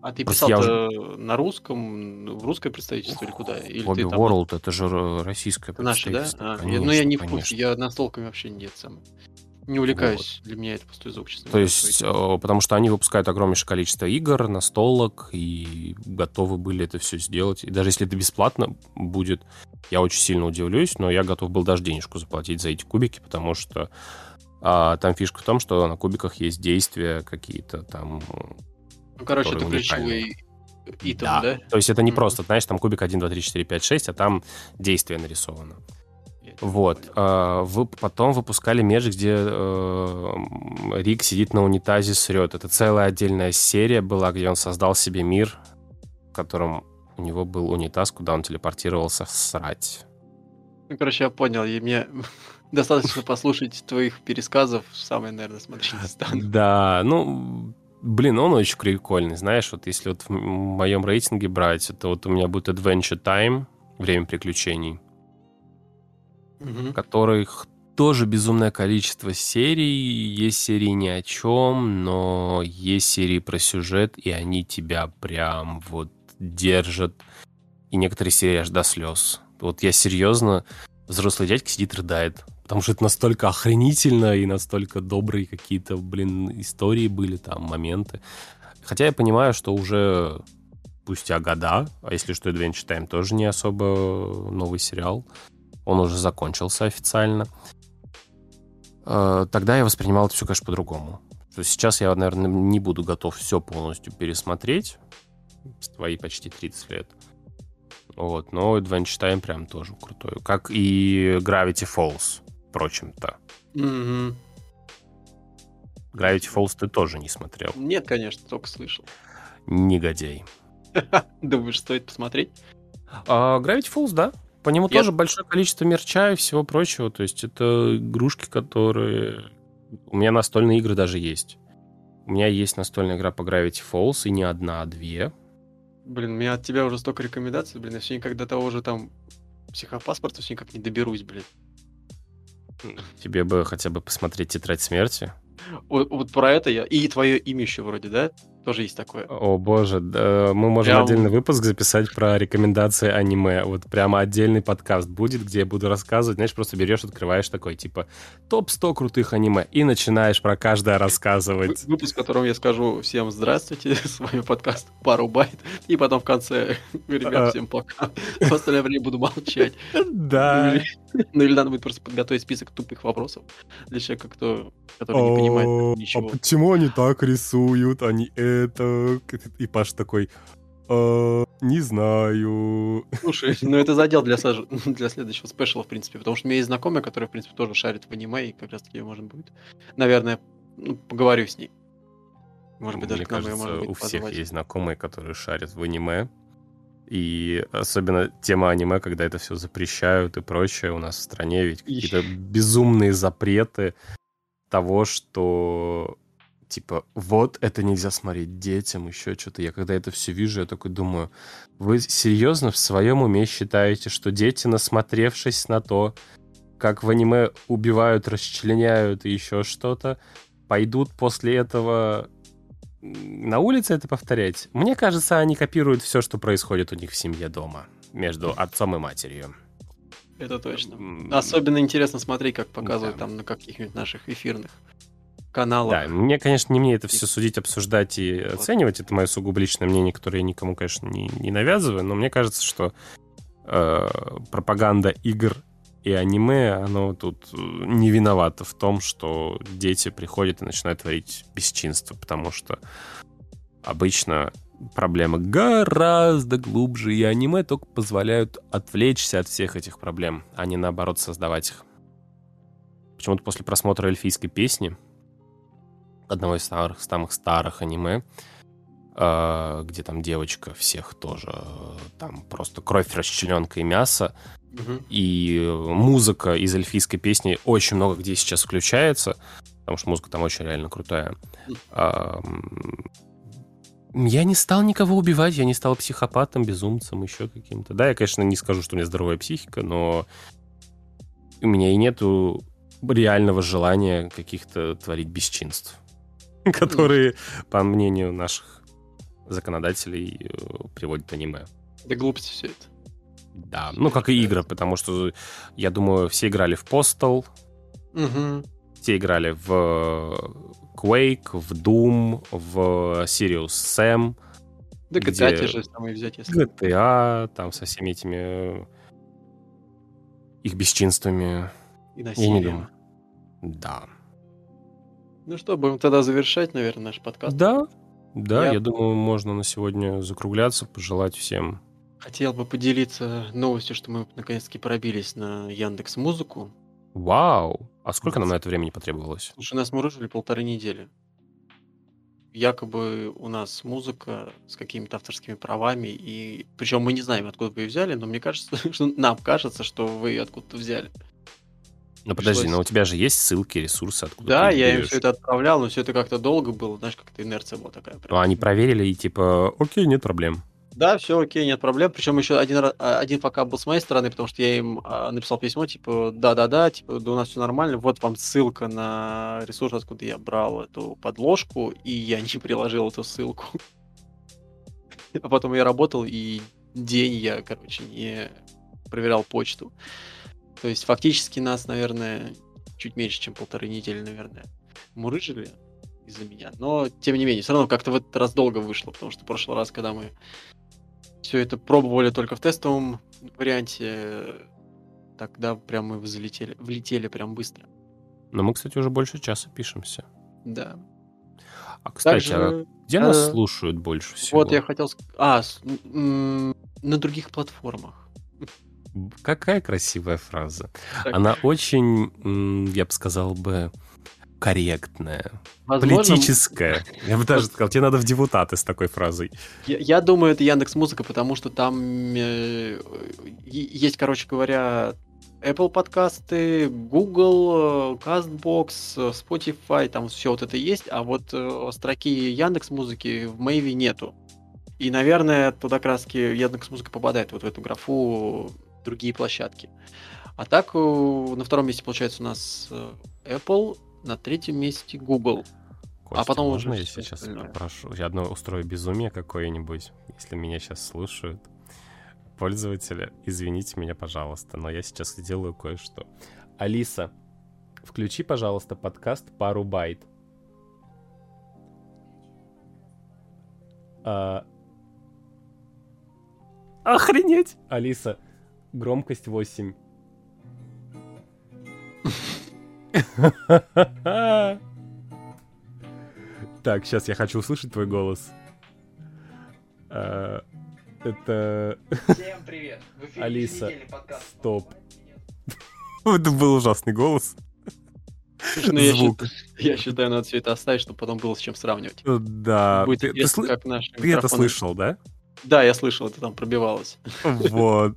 А ты писал уже... на русском, в русское представительство или куда? Или Hobby ты World, это же российское представительство. Наши, да? А, конечно, ну я не в курсе, я настолками вообще нет сам. Не увлекаюсь, вот. для меня это пустой звук, честно То есть, э, потому что они выпускают огромнейшее количество игр, настолок, и готовы были это все сделать. И даже если это бесплатно будет, я очень сильно удивлюсь, но я готов был даже денежку заплатить за эти кубики, потому что а, там фишка в том, что на кубиках есть действия какие-то там... Ну, короче, это ключевые итем, да. да? То есть это не mm-hmm. просто, знаешь, там кубик 1, 2, 3, 4, 5, 6, а там действие нарисовано. Вот. А, вы потом выпускали меж, где э, Рик сидит на унитазе, срет. Это целая отдельная серия была, где он создал себе мир, в котором у него был унитаз, куда он телепортировался срать. Ну, короче, я понял. И мне достаточно послушать твоих пересказов. Самое, наверное, смотреть не стану. Да, ну, блин, он очень прикольный. Знаешь, вот если вот в моем рейтинге брать, это вот у меня будет Adventure Time, время приключений угу. которых тоже безумное количество серий. Есть серии ни о чем, но есть серии про сюжет, и они тебя прям вот держат. И некоторые серии аж до слез. Вот я серьезно, взрослый дядька сидит рыдает. Потому что это настолько охренительно и настолько добрые какие-то, блин, истории были там, моменты. Хотя я понимаю, что уже спустя года, а если что, Adventure Time тоже не особо новый сериал, он уже закончился официально. Э, тогда я воспринимал это все, конечно, по-другому. То есть сейчас я, наверное, не буду готов все полностью пересмотреть с твои почти 30 лет. Вот, но Adventure Time прям тоже крутой. Как и Gravity Falls, впрочем-то. Мгм. Gravity Falls ты тоже не смотрел. Нет, конечно, только слышал. Негодяй. Думаешь, стоит посмотреть? А Gravity Falls, да. По нему Я- тоже большое количество мерча и всего прочего. То есть это игрушки, которые... У меня настольные игры даже есть. У меня есть настольная игра по Gravity Falls, и не одна, а две. Блин, у меня от тебя уже столько рекомендаций, блин, я все никак до того же там психопаспорта все никак не доберусь, блин. Тебе бы хотя бы посмотреть «Тетрадь смерти». Вот, вот про это я... И твое имя еще вроде, да? Тоже есть такое. О боже, да, мы можем Прям- отдельный выпуск записать про рекомендации аниме. Вот прямо отдельный подкаст будет, где я буду рассказывать. Знаешь, просто берешь, открываешь такой, типа, топ-100 крутых аниме, и начинаешь про каждое рассказывать. Вы- Выпуск, в котором я скажу всем здравствуйте, с вами подкаст «Пару байт», и потом в конце, А. ребят, всем пока. В остальное время буду молчать. Ну Да. или- Ну или надо будет просто подготовить список тупых вопросов для человека, кто, который не понимает ничего. А почему они так рисуют, они это... И Паш такой, «Э, не знаю. Слушай, ну это задел для, саж- для следующего спешала, в принципе, потому что у меня есть знакомая, которая, в принципе, тоже шарит в аниме, и как раз-таки можно будет, наверное, ну, поговорю с ней. Может быть, даже Мне к нам ее кажется, можно будет у всех позвать. есть знакомые, которые шарят в аниме. И особенно тема аниме, когда это все запрещают и прочее у нас в стране, ведь какие-то безумные запреты того, что типа вот это нельзя смотреть детям, еще что-то. Я когда это все вижу, я такой думаю, вы серьезно в своем уме считаете, что дети, насмотревшись на то, как в аниме убивают, расчленяют и еще что-то, пойдут после этого на улице это повторять? Мне кажется, они копируют все, что происходит у них в семье дома между отцом и матерью. Это точно. Особенно интересно смотреть, как показывают Да. там на каких-нибудь наших эфирных каналах. Да, мне, конечно, не мне это все судить, обсуждать и оценивать. Это мое сугубо личное мнение, которое я никому, конечно, не, не навязываю. Но мне кажется, что э, пропаганда игр и аниме, оно тут э, не виновато в том, что дети приходят и начинают творить бесчинство, потому что обычно проблема гораздо глубже, и аниме только позволяют отвлечься от всех этих проблем, а не наоборот создавать их. Почему-то после просмотра эльфийской песни, одного из старых, самых старых аниме, э, где там девочка всех тоже, э, там просто кровь, расчлененка и мясо, и музыка из эльфийской песни очень много где сейчас включается, потому что музыка там очень реально крутая. Я не стал никого убивать, я не стал психопатом, безумцем, еще каким-то. Да, я, конечно, не скажу, что у меня здоровая психика, но у меня и нету реального желания каких-то творить бесчинств, которые, по мнению наших законодателей, э, приводят аниме. Да глупости все это. Да, ну как и игры, потому что, я думаю, все играли в Postal, Мгм. все играли в Quake, в Doom, в Sirius Sam, Да GTA Где- те же самые взять, если... GTA, там со всеми этими э, их бесчинствами. И Я не насилием. думаю. Да. Ну что, будем тогда завершать, наверное, наш подкаст. Да, да, Я- я думаю, можно на сегодня закругляться, пожелать всем. Хотел бы поделиться новостью, что мы наконец-таки пробились на Яндекс Музыку. Вау! А сколько нам на это времени потребовалось? Слушай, нас мурыжили полторы недели. Якобы у нас музыка с какими-то авторскими правами, и причем мы не знаем, откуда вы ее взяли, но мне кажется, что нам кажется, что вы ее откуда-то взяли. Ну подожди, но у тебя же есть ссылки, ресурсы, откуда Да, я им берешь? все это отправлял, но все это как-то долго было, знаешь, как-то инерция была такая. прям. Ну, они проверили и типа, окей, нет проблем. Да, все окей, нет проблем. Причем еще один, а, один пока был с моей стороны, потому что я им а, написал письмо, типа, да-да-да, типа, да у нас все нормально, вот вам ссылка на ресурс, откуда я брал эту подложку, и я не приложил эту ссылку. А потом я работал, и день я, короче, не проверял почту. То есть фактически нас, наверное, чуть меньше, чем полторы недели, наверное, мурыжили из-за меня. Но, тем не менее, все равно как-то в этот раз долго вышло, потому что в прошлый раз, когда мы все это пробовали только в тестовом варианте, тогда прям мы взлетели, влетели прям быстро. Но мы, кстати, уже больше часа пишемся. Да. А, кстати, а Также, где нас э, слушают больше всего? вот я хотел сказать... А, на других платформах. Какая красивая фраза. Так. Она очень, я бы сказал бы, корректная, Возможно, политическая. Я бы даже сказал, тебе надо в депутаты с такой фразой. Я, я думаю, это Яндекс Музыка, потому что там э, есть, короче говоря, Apple подкасты, Google, э, CastBox, э, Spotify, там все вот это есть, а вот э, строки Яндекс Музыки в Мэйве нету. И, наверное, туда раз Яндекс Музыка попадает вот в эту графу другие площадки. А так, э, на втором месте, получается, у нас э, Apple, на третьем месте Google. Костя, потом можно уже я сейчас остальное. попрошу? Я одно устрою безумие какое-нибудь, если меня сейчас слушают. Пользователи, извините меня, пожалуйста, но я сейчас сделаю кое-что. Алиса, включи, пожалуйста, подкаст «Пару байт». А, Охренеть! Алиса, громкость 8. Так, сейчас я хочу услышать твой голос. А, Это... Всем привет! В Алиса, стоп. Это был ужасный голос. Ну, я, Звук. считаю, я считаю, надо все это оставить, чтобы потом было с чем сравнивать. Да. Будет Ты, ты интересно, как наши ты это слышал, да? Да, я слышал, это там пробивалось. Вот.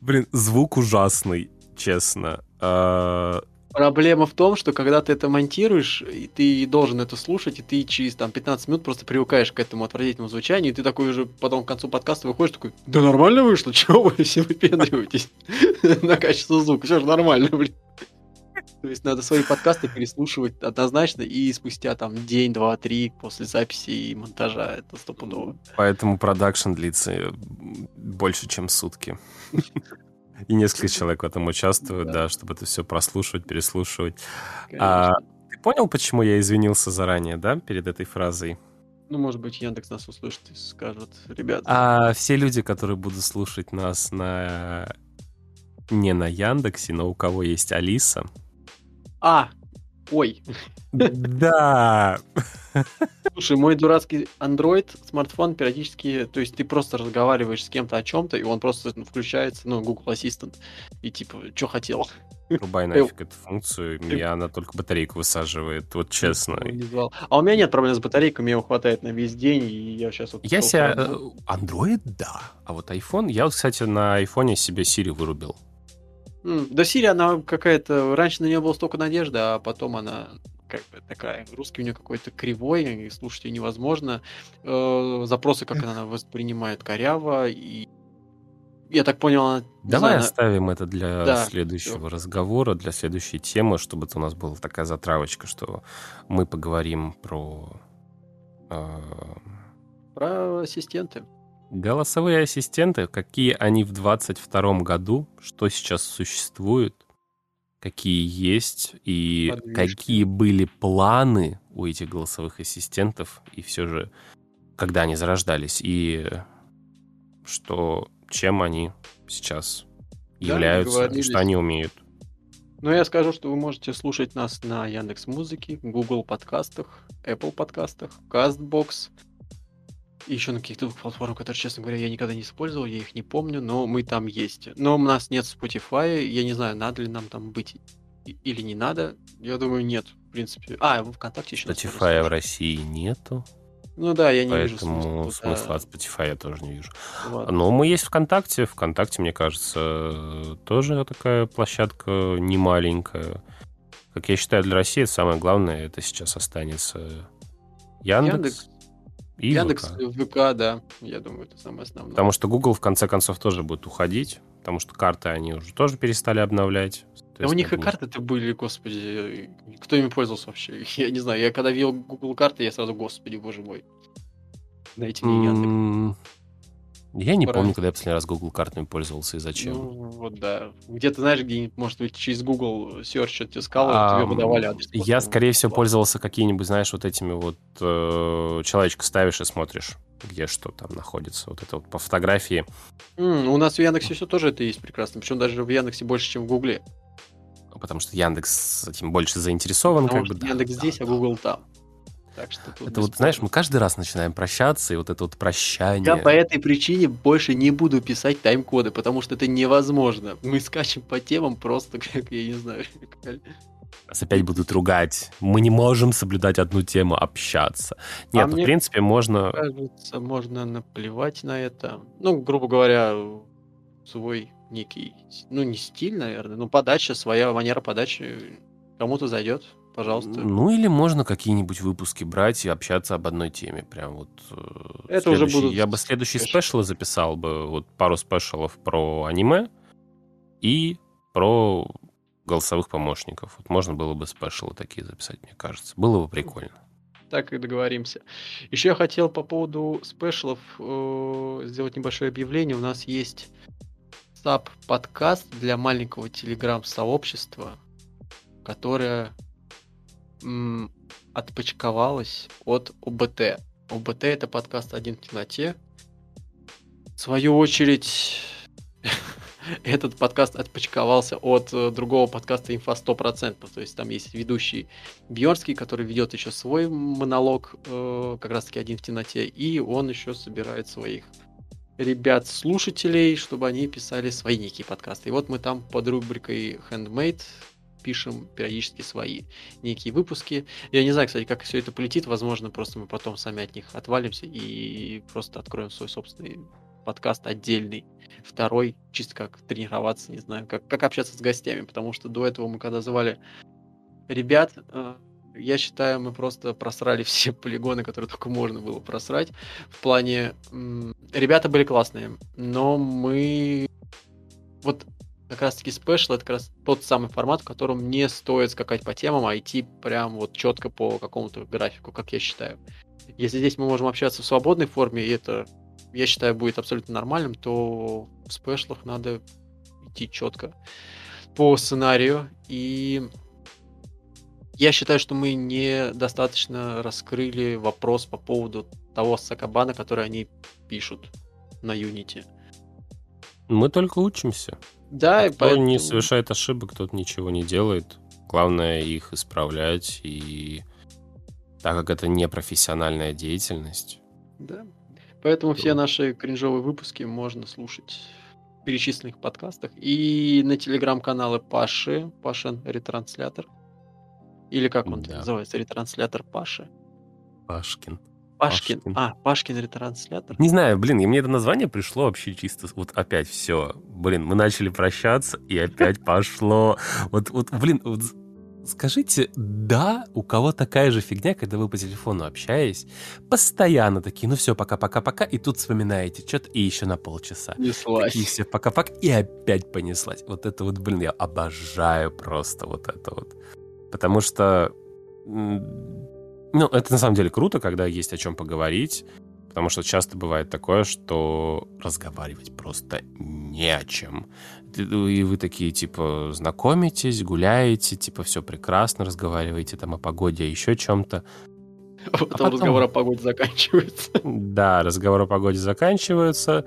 Блин, звук ужасный, честно. А, Проблема в том, что когда ты это монтируешь, и ты должен это слушать, и ты через там 15 минут просто привыкаешь к этому отвратительному звучанию, и ты такой уже потом к концу подкаста выходишь такой, да нормально вышло, чего вы все выпендриваетесь на качество звука, все же нормально, блин. То есть надо свои подкасты переслушивать однозначно, и спустя там день, два, три после записи и монтажа, это стопудово. Поэтому продакшн длится э, больше, чем сутки. И несколько человек в этом участвуют, Да. чтобы это все прослушивать, переслушивать. А. Ты понял, почему я извинился заранее, да, перед этой фразой? Ну, может быть, Яндекс нас услышит и скажет, ребята, А все люди, которые будут слушать нас на не на Яндексе, но у кого есть Алиса. А, ой, Да. Слушай, мой дурацкий Android смартфон периодически, то есть ты просто разговариваешь с кем-то о чем-то, и он просто ну, включается, ну, Google Assistant, и типа, что хотел. Рубай нафиг эту функцию, меня она только батарейку высаживает, вот честно. Не звал. А у меня нет проблем с батарейкой, мне его хватает на весь день, и я сейчас вот... Я себя... э, Android, да. А вот iPhone... Я вот, кстати, на айфоне себе Siri вырубил. Да Siri, она какая-то... Раньше на нее было столько надежды, а потом она как бы такая, русский у нее какой-то кривой, и слушать ее невозможно. Э, запросы, как она воспринимает коряво, и я так понял, она... Давай знаю, она- оставим это для Да, следующего разговора, для следующей темы, чтобы это у нас была такая затравочка, что мы поговорим про э, Про ассистенты. Голосовые ассистенты, какие они в 22 году, что сейчас существует, какие есть и Подвижки. какие были планы у этих голосовых ассистентов и все же когда они зарождались и что чем они сейчас Да, являются, и что они умеют. Но я скажу, что вы можете слушать нас на Яндекс Музыке, Google подкастах, Apple подкастах, CastBox. И еще на каких-то платформах, которые, честно говоря, я никогда не использовал, я их не помню, но мы там есть. Но у нас нет Spotify, я не знаю, надо ли нам там быть или не надо. Я думаю, нет, в принципе. А, в ВКонтакте еще. Spotify в. России нету, Ну да, я не вижу поэтому смысла. смысла от Spotify я тоже не вижу. ладно. Но мы есть ВКонтакте. ВКонтакте, мне кажется, тоже такая площадка не маленькая. Как я считаю, для России самое главное это сейчас останется Яндекс, Яндекс, и Яндекс, ВК. ВК, да, я думаю, это самое основное. Потому что Google в конце концов тоже будет уходить, потому что карты они уже тоже перестали обновлять. Да у них и карты-то были, господи, кто ими пользовался вообще? Я не знаю, я когда видел Google карты, я сразу, господи, боже мой. Дайте мне Яндекс. Я не помню, когда я последний раз Google картами пользовался и зачем. Ну, вот да. Где-то, знаешь, где-нибудь, может быть, через Google Search искал, А, тебе выдавали адрес. Я, скорее всего, пользовался какими-нибудь, знаешь, вот этими вот э, человечка ставишь и смотришь. где что там находится. Вот это вот по фотографии. Mm, у нас в Яндексе все тоже это есть прекрасно. Причем даже в Яндексе больше, чем в Гугле. Потому что Яндекс этим больше заинтересован. Потому как что бы, Яндекс да, здесь, да, а Google там. Так что тут Это вот, знаешь, мы каждый раз начинаем прощаться, и вот это вот прощание. Я по этой причине больше не буду писать тайм-коды, потому что это невозможно. Мы скачем по темам просто, как я не знаю. как- Нас опять будут ругать. Мы не можем соблюдать одну тему, общаться. Нет, А ну, мне в принципе, можно... Кажется, можно наплевать на это. Ну, грубо говоря, свой некий, ну, не стиль, наверное, но подача, своя манера подачи кому-то зайдет, пожалуйста. Ну, или можно какие-нибудь выпуски брать и общаться об одной теме. Прям вот... э, Это уже будут Я бы следующий спешл. записал бы, вот пару спешалов про аниме и про голосовых помощников. Вот можно было бы спешалы такие записать, мне кажется. Было бы прикольно. Так и договоримся. Еще я хотел по поводу спешлов э, сделать небольшое объявление. У нас есть саб-подкаст для маленького телеграм-сообщества, которое м, отпочковалось от ОБТ. ОБТ это подкаст «Один в темноте». В свою очередь, этот подкаст отпочковался от э, другого подкаста «Инфа 100%». То есть там есть ведущий Бьорский, который ведет еще свой монолог, э, как раз таки один в темноте, и он еще собирает своих ребят-слушателей, чтобы они писали свои некие подкасты. И вот мы там под рубрикой Handmade пишем периодически свои некие выпуски. Я не знаю, кстати, как все это полетит. Возможно, просто мы потом сами от них отвалимся и просто откроем свой собственный подкаст отдельный. Второй, чисто как тренироваться, не знаю, как, как общаться с гостями, потому что до этого мы когда звали ребят, э, я считаю, мы просто просрали все полигоны, которые только можно было просрать. В плане... Ребята были классные, но мы... Вот как раз-таки спешл это как раз тот самый формат, в котором не стоит скакать по темам, а идти прям вот четко по какому-то графику, как я считаю. Если здесь мы можем общаться в свободной форме, и это, я считаю, будет абсолютно нормальным, то в спешлах надо идти четко по сценарию. И я считаю, что мы недостаточно раскрыли вопрос по поводу того сакабана, который они пишут на Unity. Мы только учимся. Да, и Кто не поэтому- совершает ошибок, тот ничего не делает. Главное их исправлять. И так как это не профессиональная деятельность, Да. Поэтому все То- наши кринжовые выпуски можно слушать в перечисленных подкастах. И на телеграм-каналы Паши, Пашин ретранслятор. Или как он Да. называется? Ретранслятор Паши. Пашкин. Пашкин. Пашкин. А, Пашкин ретранслятор. Не знаю, блин, и мне это название пришло вообще чисто, вот опять все. Блин, мы начали прощаться, и опять пошло. Вот, вот, блин, вот скажите, да, у кого такая же фигня, когда вы по телефону общаетесь, постоянно такие, ну все, пока-пока-пока, и тут вспоминаете что-то, и еще на полчаса. Неслась. Такие все пока-пока, и опять понеслась. Вот это вот, блин, я обожаю просто вот это вот. Потому что, ну, это на самом деле круто, когда есть о чем поговорить, потому что часто бывает такое, что разговаривать просто не о чем. Ты- И вы такие, типа, знакомитесь, гуляете, типа, все прекрасно, разговариваете там о погоде, еще чем-то. А потом потом- разговор о погоде заканчивается. Да, разговор о погоде заканчивается.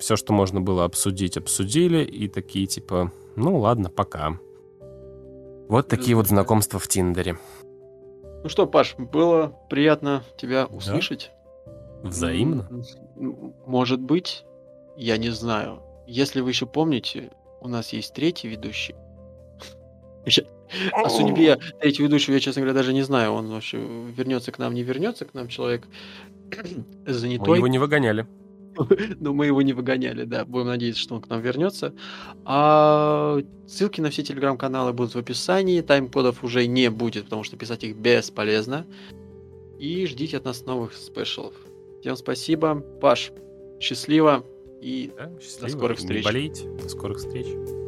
Все, что можно было обсудить, обсудили. И такие типа, ну ладно, пока. Вот такие вот знакомства в Тиндере. Ну что, Паш, было приятно тебя услышать. Взаимно. М, Может быть, я не знаю. Если вы еще помните, у нас есть третий ведущий. О судьбе третьего ведущего я, честно говоря, даже не знаю. Он вообще вернется к нам, не вернется к нам человек Мы занятой. его не выгоняли. Но мы его не выгоняли, да. Будем надеяться, что он к нам вернется. А ссылки на все телеграм-каналы будут в описании. Тайм-кодов уже не будет, потому что писать их бесполезно. И ждите от нас новых спешалов. Всем спасибо. Паш, счастливо и Да, счастливо. скорых Не встреч. болейте. До скорых встреч.